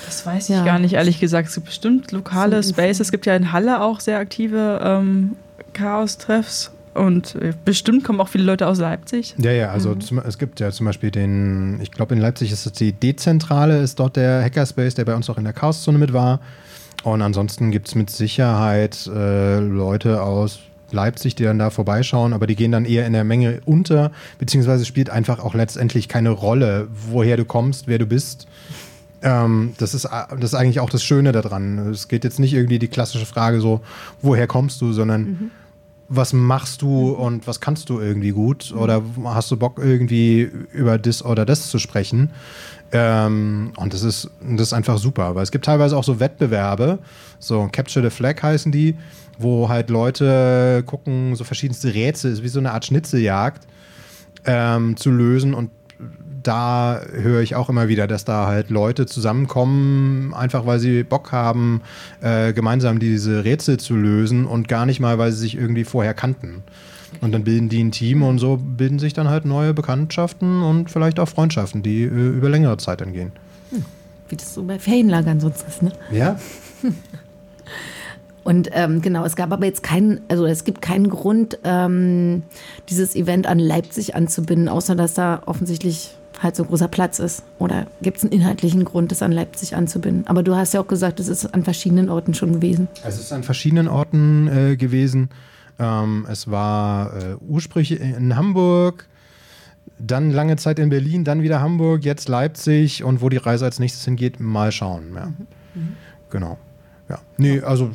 Das weiß Ja. ich gar nicht, ehrlich gesagt. Es gibt bestimmt lokale So Space. Es gibt ja in Halle auch sehr aktive ähm, Chaos-Treffs. Und äh, bestimmt kommen auch viele Leute aus Leipzig. ja, ja, also zum, es gibt ja zum Beispiel den, ich glaube in Leipzig ist es die Dezentrale, ist dort der Hackerspace, der bei uns auch in der Chaoszone mit war. Und ansonsten gibt es mit Sicherheit äh, Leute aus Leipzig, die dann da vorbeischauen, aber die gehen dann eher in der Menge unter, beziehungsweise spielt einfach auch letztendlich keine Rolle, woher du kommst, wer du bist. Ähm, das, ist, a- das ist eigentlich auch das Schöne daran. Es geht jetzt nicht irgendwie die klassische Frage so, woher kommst du, sondern was machst du und was kannst du irgendwie gut oder hast du Bock irgendwie über das oder das zu sprechen? Ähm, und das ist, das ist einfach super, weil es gibt teilweise auch so Wettbewerbe, so Capture the Flag heißen die, wo halt Leute gucken, so verschiedenste Rätsel, ist wie so eine Art Schnitzeljagd ähm, zu lösen und da höre ich auch immer wieder, dass da halt Leute zusammenkommen, einfach weil sie Bock haben, äh, gemeinsam diese Rätsel zu lösen und gar nicht mal, weil sie sich irgendwie vorher kannten. Und dann bilden die ein Team und so bilden sich dann halt neue Bekanntschaften und vielleicht auch Freundschaften, die äh, über längere Zeit dann gehen. Wie das so bei Ferienlagern sonst ist, ne? Ja? Und ähm, genau, es gab aber jetzt keinen, also es gibt keinen Grund, ähm, dieses Event an Leipzig anzubinden, außer dass da offensichtlich halt so ein großer Platz ist. Oder gibt es einen inhaltlichen Grund, das an Leipzig anzubinden? Aber du hast ja auch gesagt, es ist an verschiedenen Orten schon gewesen. Es ist an verschiedenen Orten äh, gewesen. Ähm, es war äh, ursprünglich in Hamburg, dann lange Zeit in Berlin, dann wieder Hamburg, jetzt Leipzig und wo die Reise als nächstes hingeht, mal schauen. Ja. Genau. Ja. Nee, also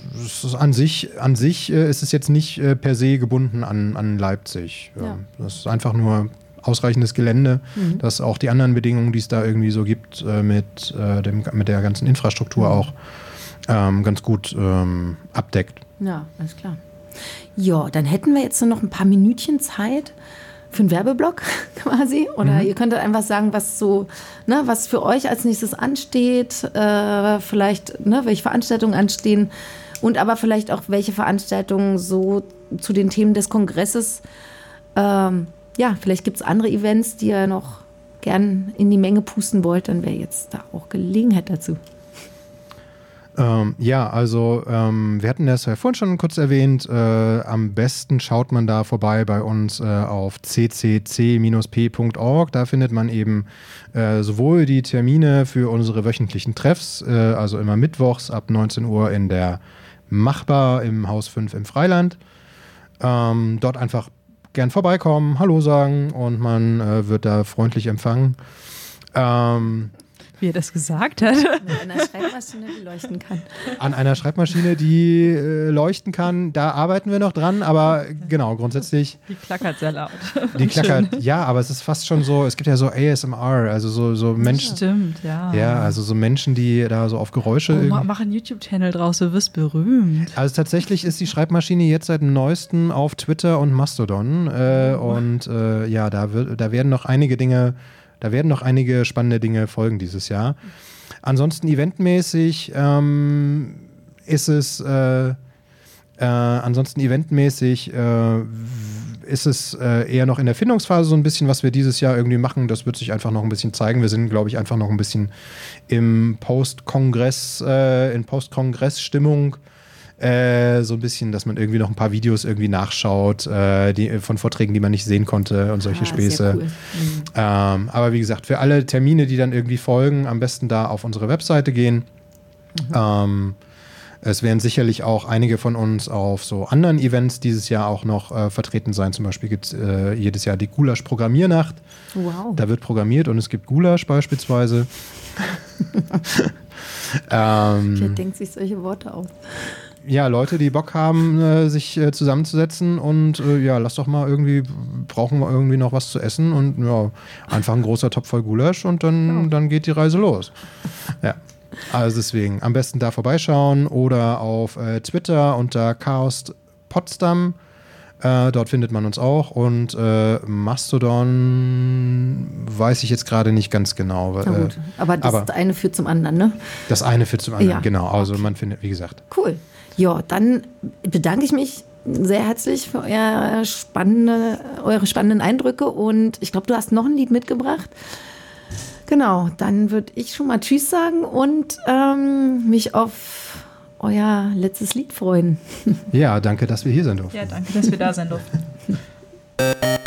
an sich, an sich äh, ist es jetzt nicht äh, per se gebunden an, an Leipzig. Ja. Das ist einfach nur ausreichendes Gelände, das auch die anderen Bedingungen, die es da irgendwie so gibt, äh, mit, äh, dem, mit der ganzen Infrastruktur auch ähm, ganz gut ähm, abdeckt. Ja, alles klar. Ja, dann hätten wir jetzt nur noch ein paar Minütchen Zeit für einen Werbeblock quasi. Oder ihr könntet einfach sagen, was so, ne, was für euch als nächstes ansteht, äh, vielleicht, ne, welche Veranstaltungen anstehen und aber vielleicht auch welche Veranstaltungen so zu den Themen des Kongresses. Ähm, ja, vielleicht gibt es andere Events, die ihr noch gern in die Menge pusten wollt, dann wäre jetzt da auch Gelegenheit dazu. Ähm, ja, also ähm, wir hatten das ja vorhin schon kurz erwähnt. Äh, am besten schaut man da vorbei bei uns äh, auf ccc-p.org. Da findet man eben äh, sowohl die Termine für unsere wöchentlichen Treffs, äh, also immer mittwochs ab 19 Uhr in der Machbar im Haus 5 im Freiland. Ähm, dort einfach gern vorbeikommen, Hallo sagen und man äh, wird da freundlich empfangen. Ähm, Wie er das gesagt hat. Mit einer Schreibmaschine, die leuchten kann. an einer Schreibmaschine, die äh, leuchten kann. Da arbeiten wir noch dran, aber genau, grundsätzlich, Die klackert sehr laut. die klackert, ja, aber es ist fast schon so, es gibt ja so ASMR, also so, so Menschen, Stimmt, ja. ja, also so Menschen, die da so auf Geräusche. Oh, ma irgendwie- mach einen YouTube-Channel draus, du wirst berühmt. also tatsächlich ist die Schreibmaschine jetzt seit dem neuesten auf Twitter und Mastodon äh, und äh, ja, da, wird, da werden noch einige Dinge, da werden noch einige spannende Dinge folgen dieses Jahr. Ansonsten eventmäßig ähm, ist es äh, äh, ansonsten eventmäßig äh, ist es äh, eher noch in der Findungsphase so ein bisschen, was wir dieses Jahr irgendwie machen. Das wird sich einfach noch ein bisschen zeigen. Wir sind, glaube ich, einfach noch ein bisschen im Post-Kongress, äh, in Post-Kongress-Stimmung. Äh, so ein bisschen, dass man irgendwie noch ein paar Videos irgendwie nachschaut, äh, die, von Vorträgen, die man nicht sehen konnte und solche Ah, Späße. cool. Ähm, aber wie gesagt, für alle Termine, die dann irgendwie folgen, am besten da auf unsere Webseite gehen. Ähm, es werden sicherlich auch einige von uns auf so anderen Events dieses Jahr auch noch äh, vertreten sein. Zum Beispiel gibt es äh, jedes Jahr die Gulasch-Programmiernacht. Wow. Da wird programmiert und es gibt Gulasch beispielsweise. ähm, Wer denkt sich solche Worte aus? Ja, Leute, die Bock haben, äh, sich äh, zusammenzusetzen und äh, ja, lass doch mal irgendwie, brauchen wir irgendwie noch was zu essen und ja, einfach ein großer Topf voll Gulasch und dann, dann geht die Reise los. Ja. Also deswegen am besten da vorbeischauen oder auf äh, Twitter unter Chaos Potsdam. Äh, dort findet man uns auch und äh, Mastodon weiß ich jetzt gerade nicht ganz genau. Aber das aber- eine führt zum anderen, ne? das eine führt zum anderen, Ja. genau. Also man findet, wie gesagt, Cool. Ja, dann bedanke ich mich sehr herzlich für euer spannende, eure spannenden Eindrücke und ich glaube, du hast noch ein Lied mitgebracht. Genau, dann würde ich schon mal Tschüss sagen und ähm, mich auf euer letztes Lied freuen. ja, danke, dass wir hier sein durften. Ja, danke, dass wir da sein durften.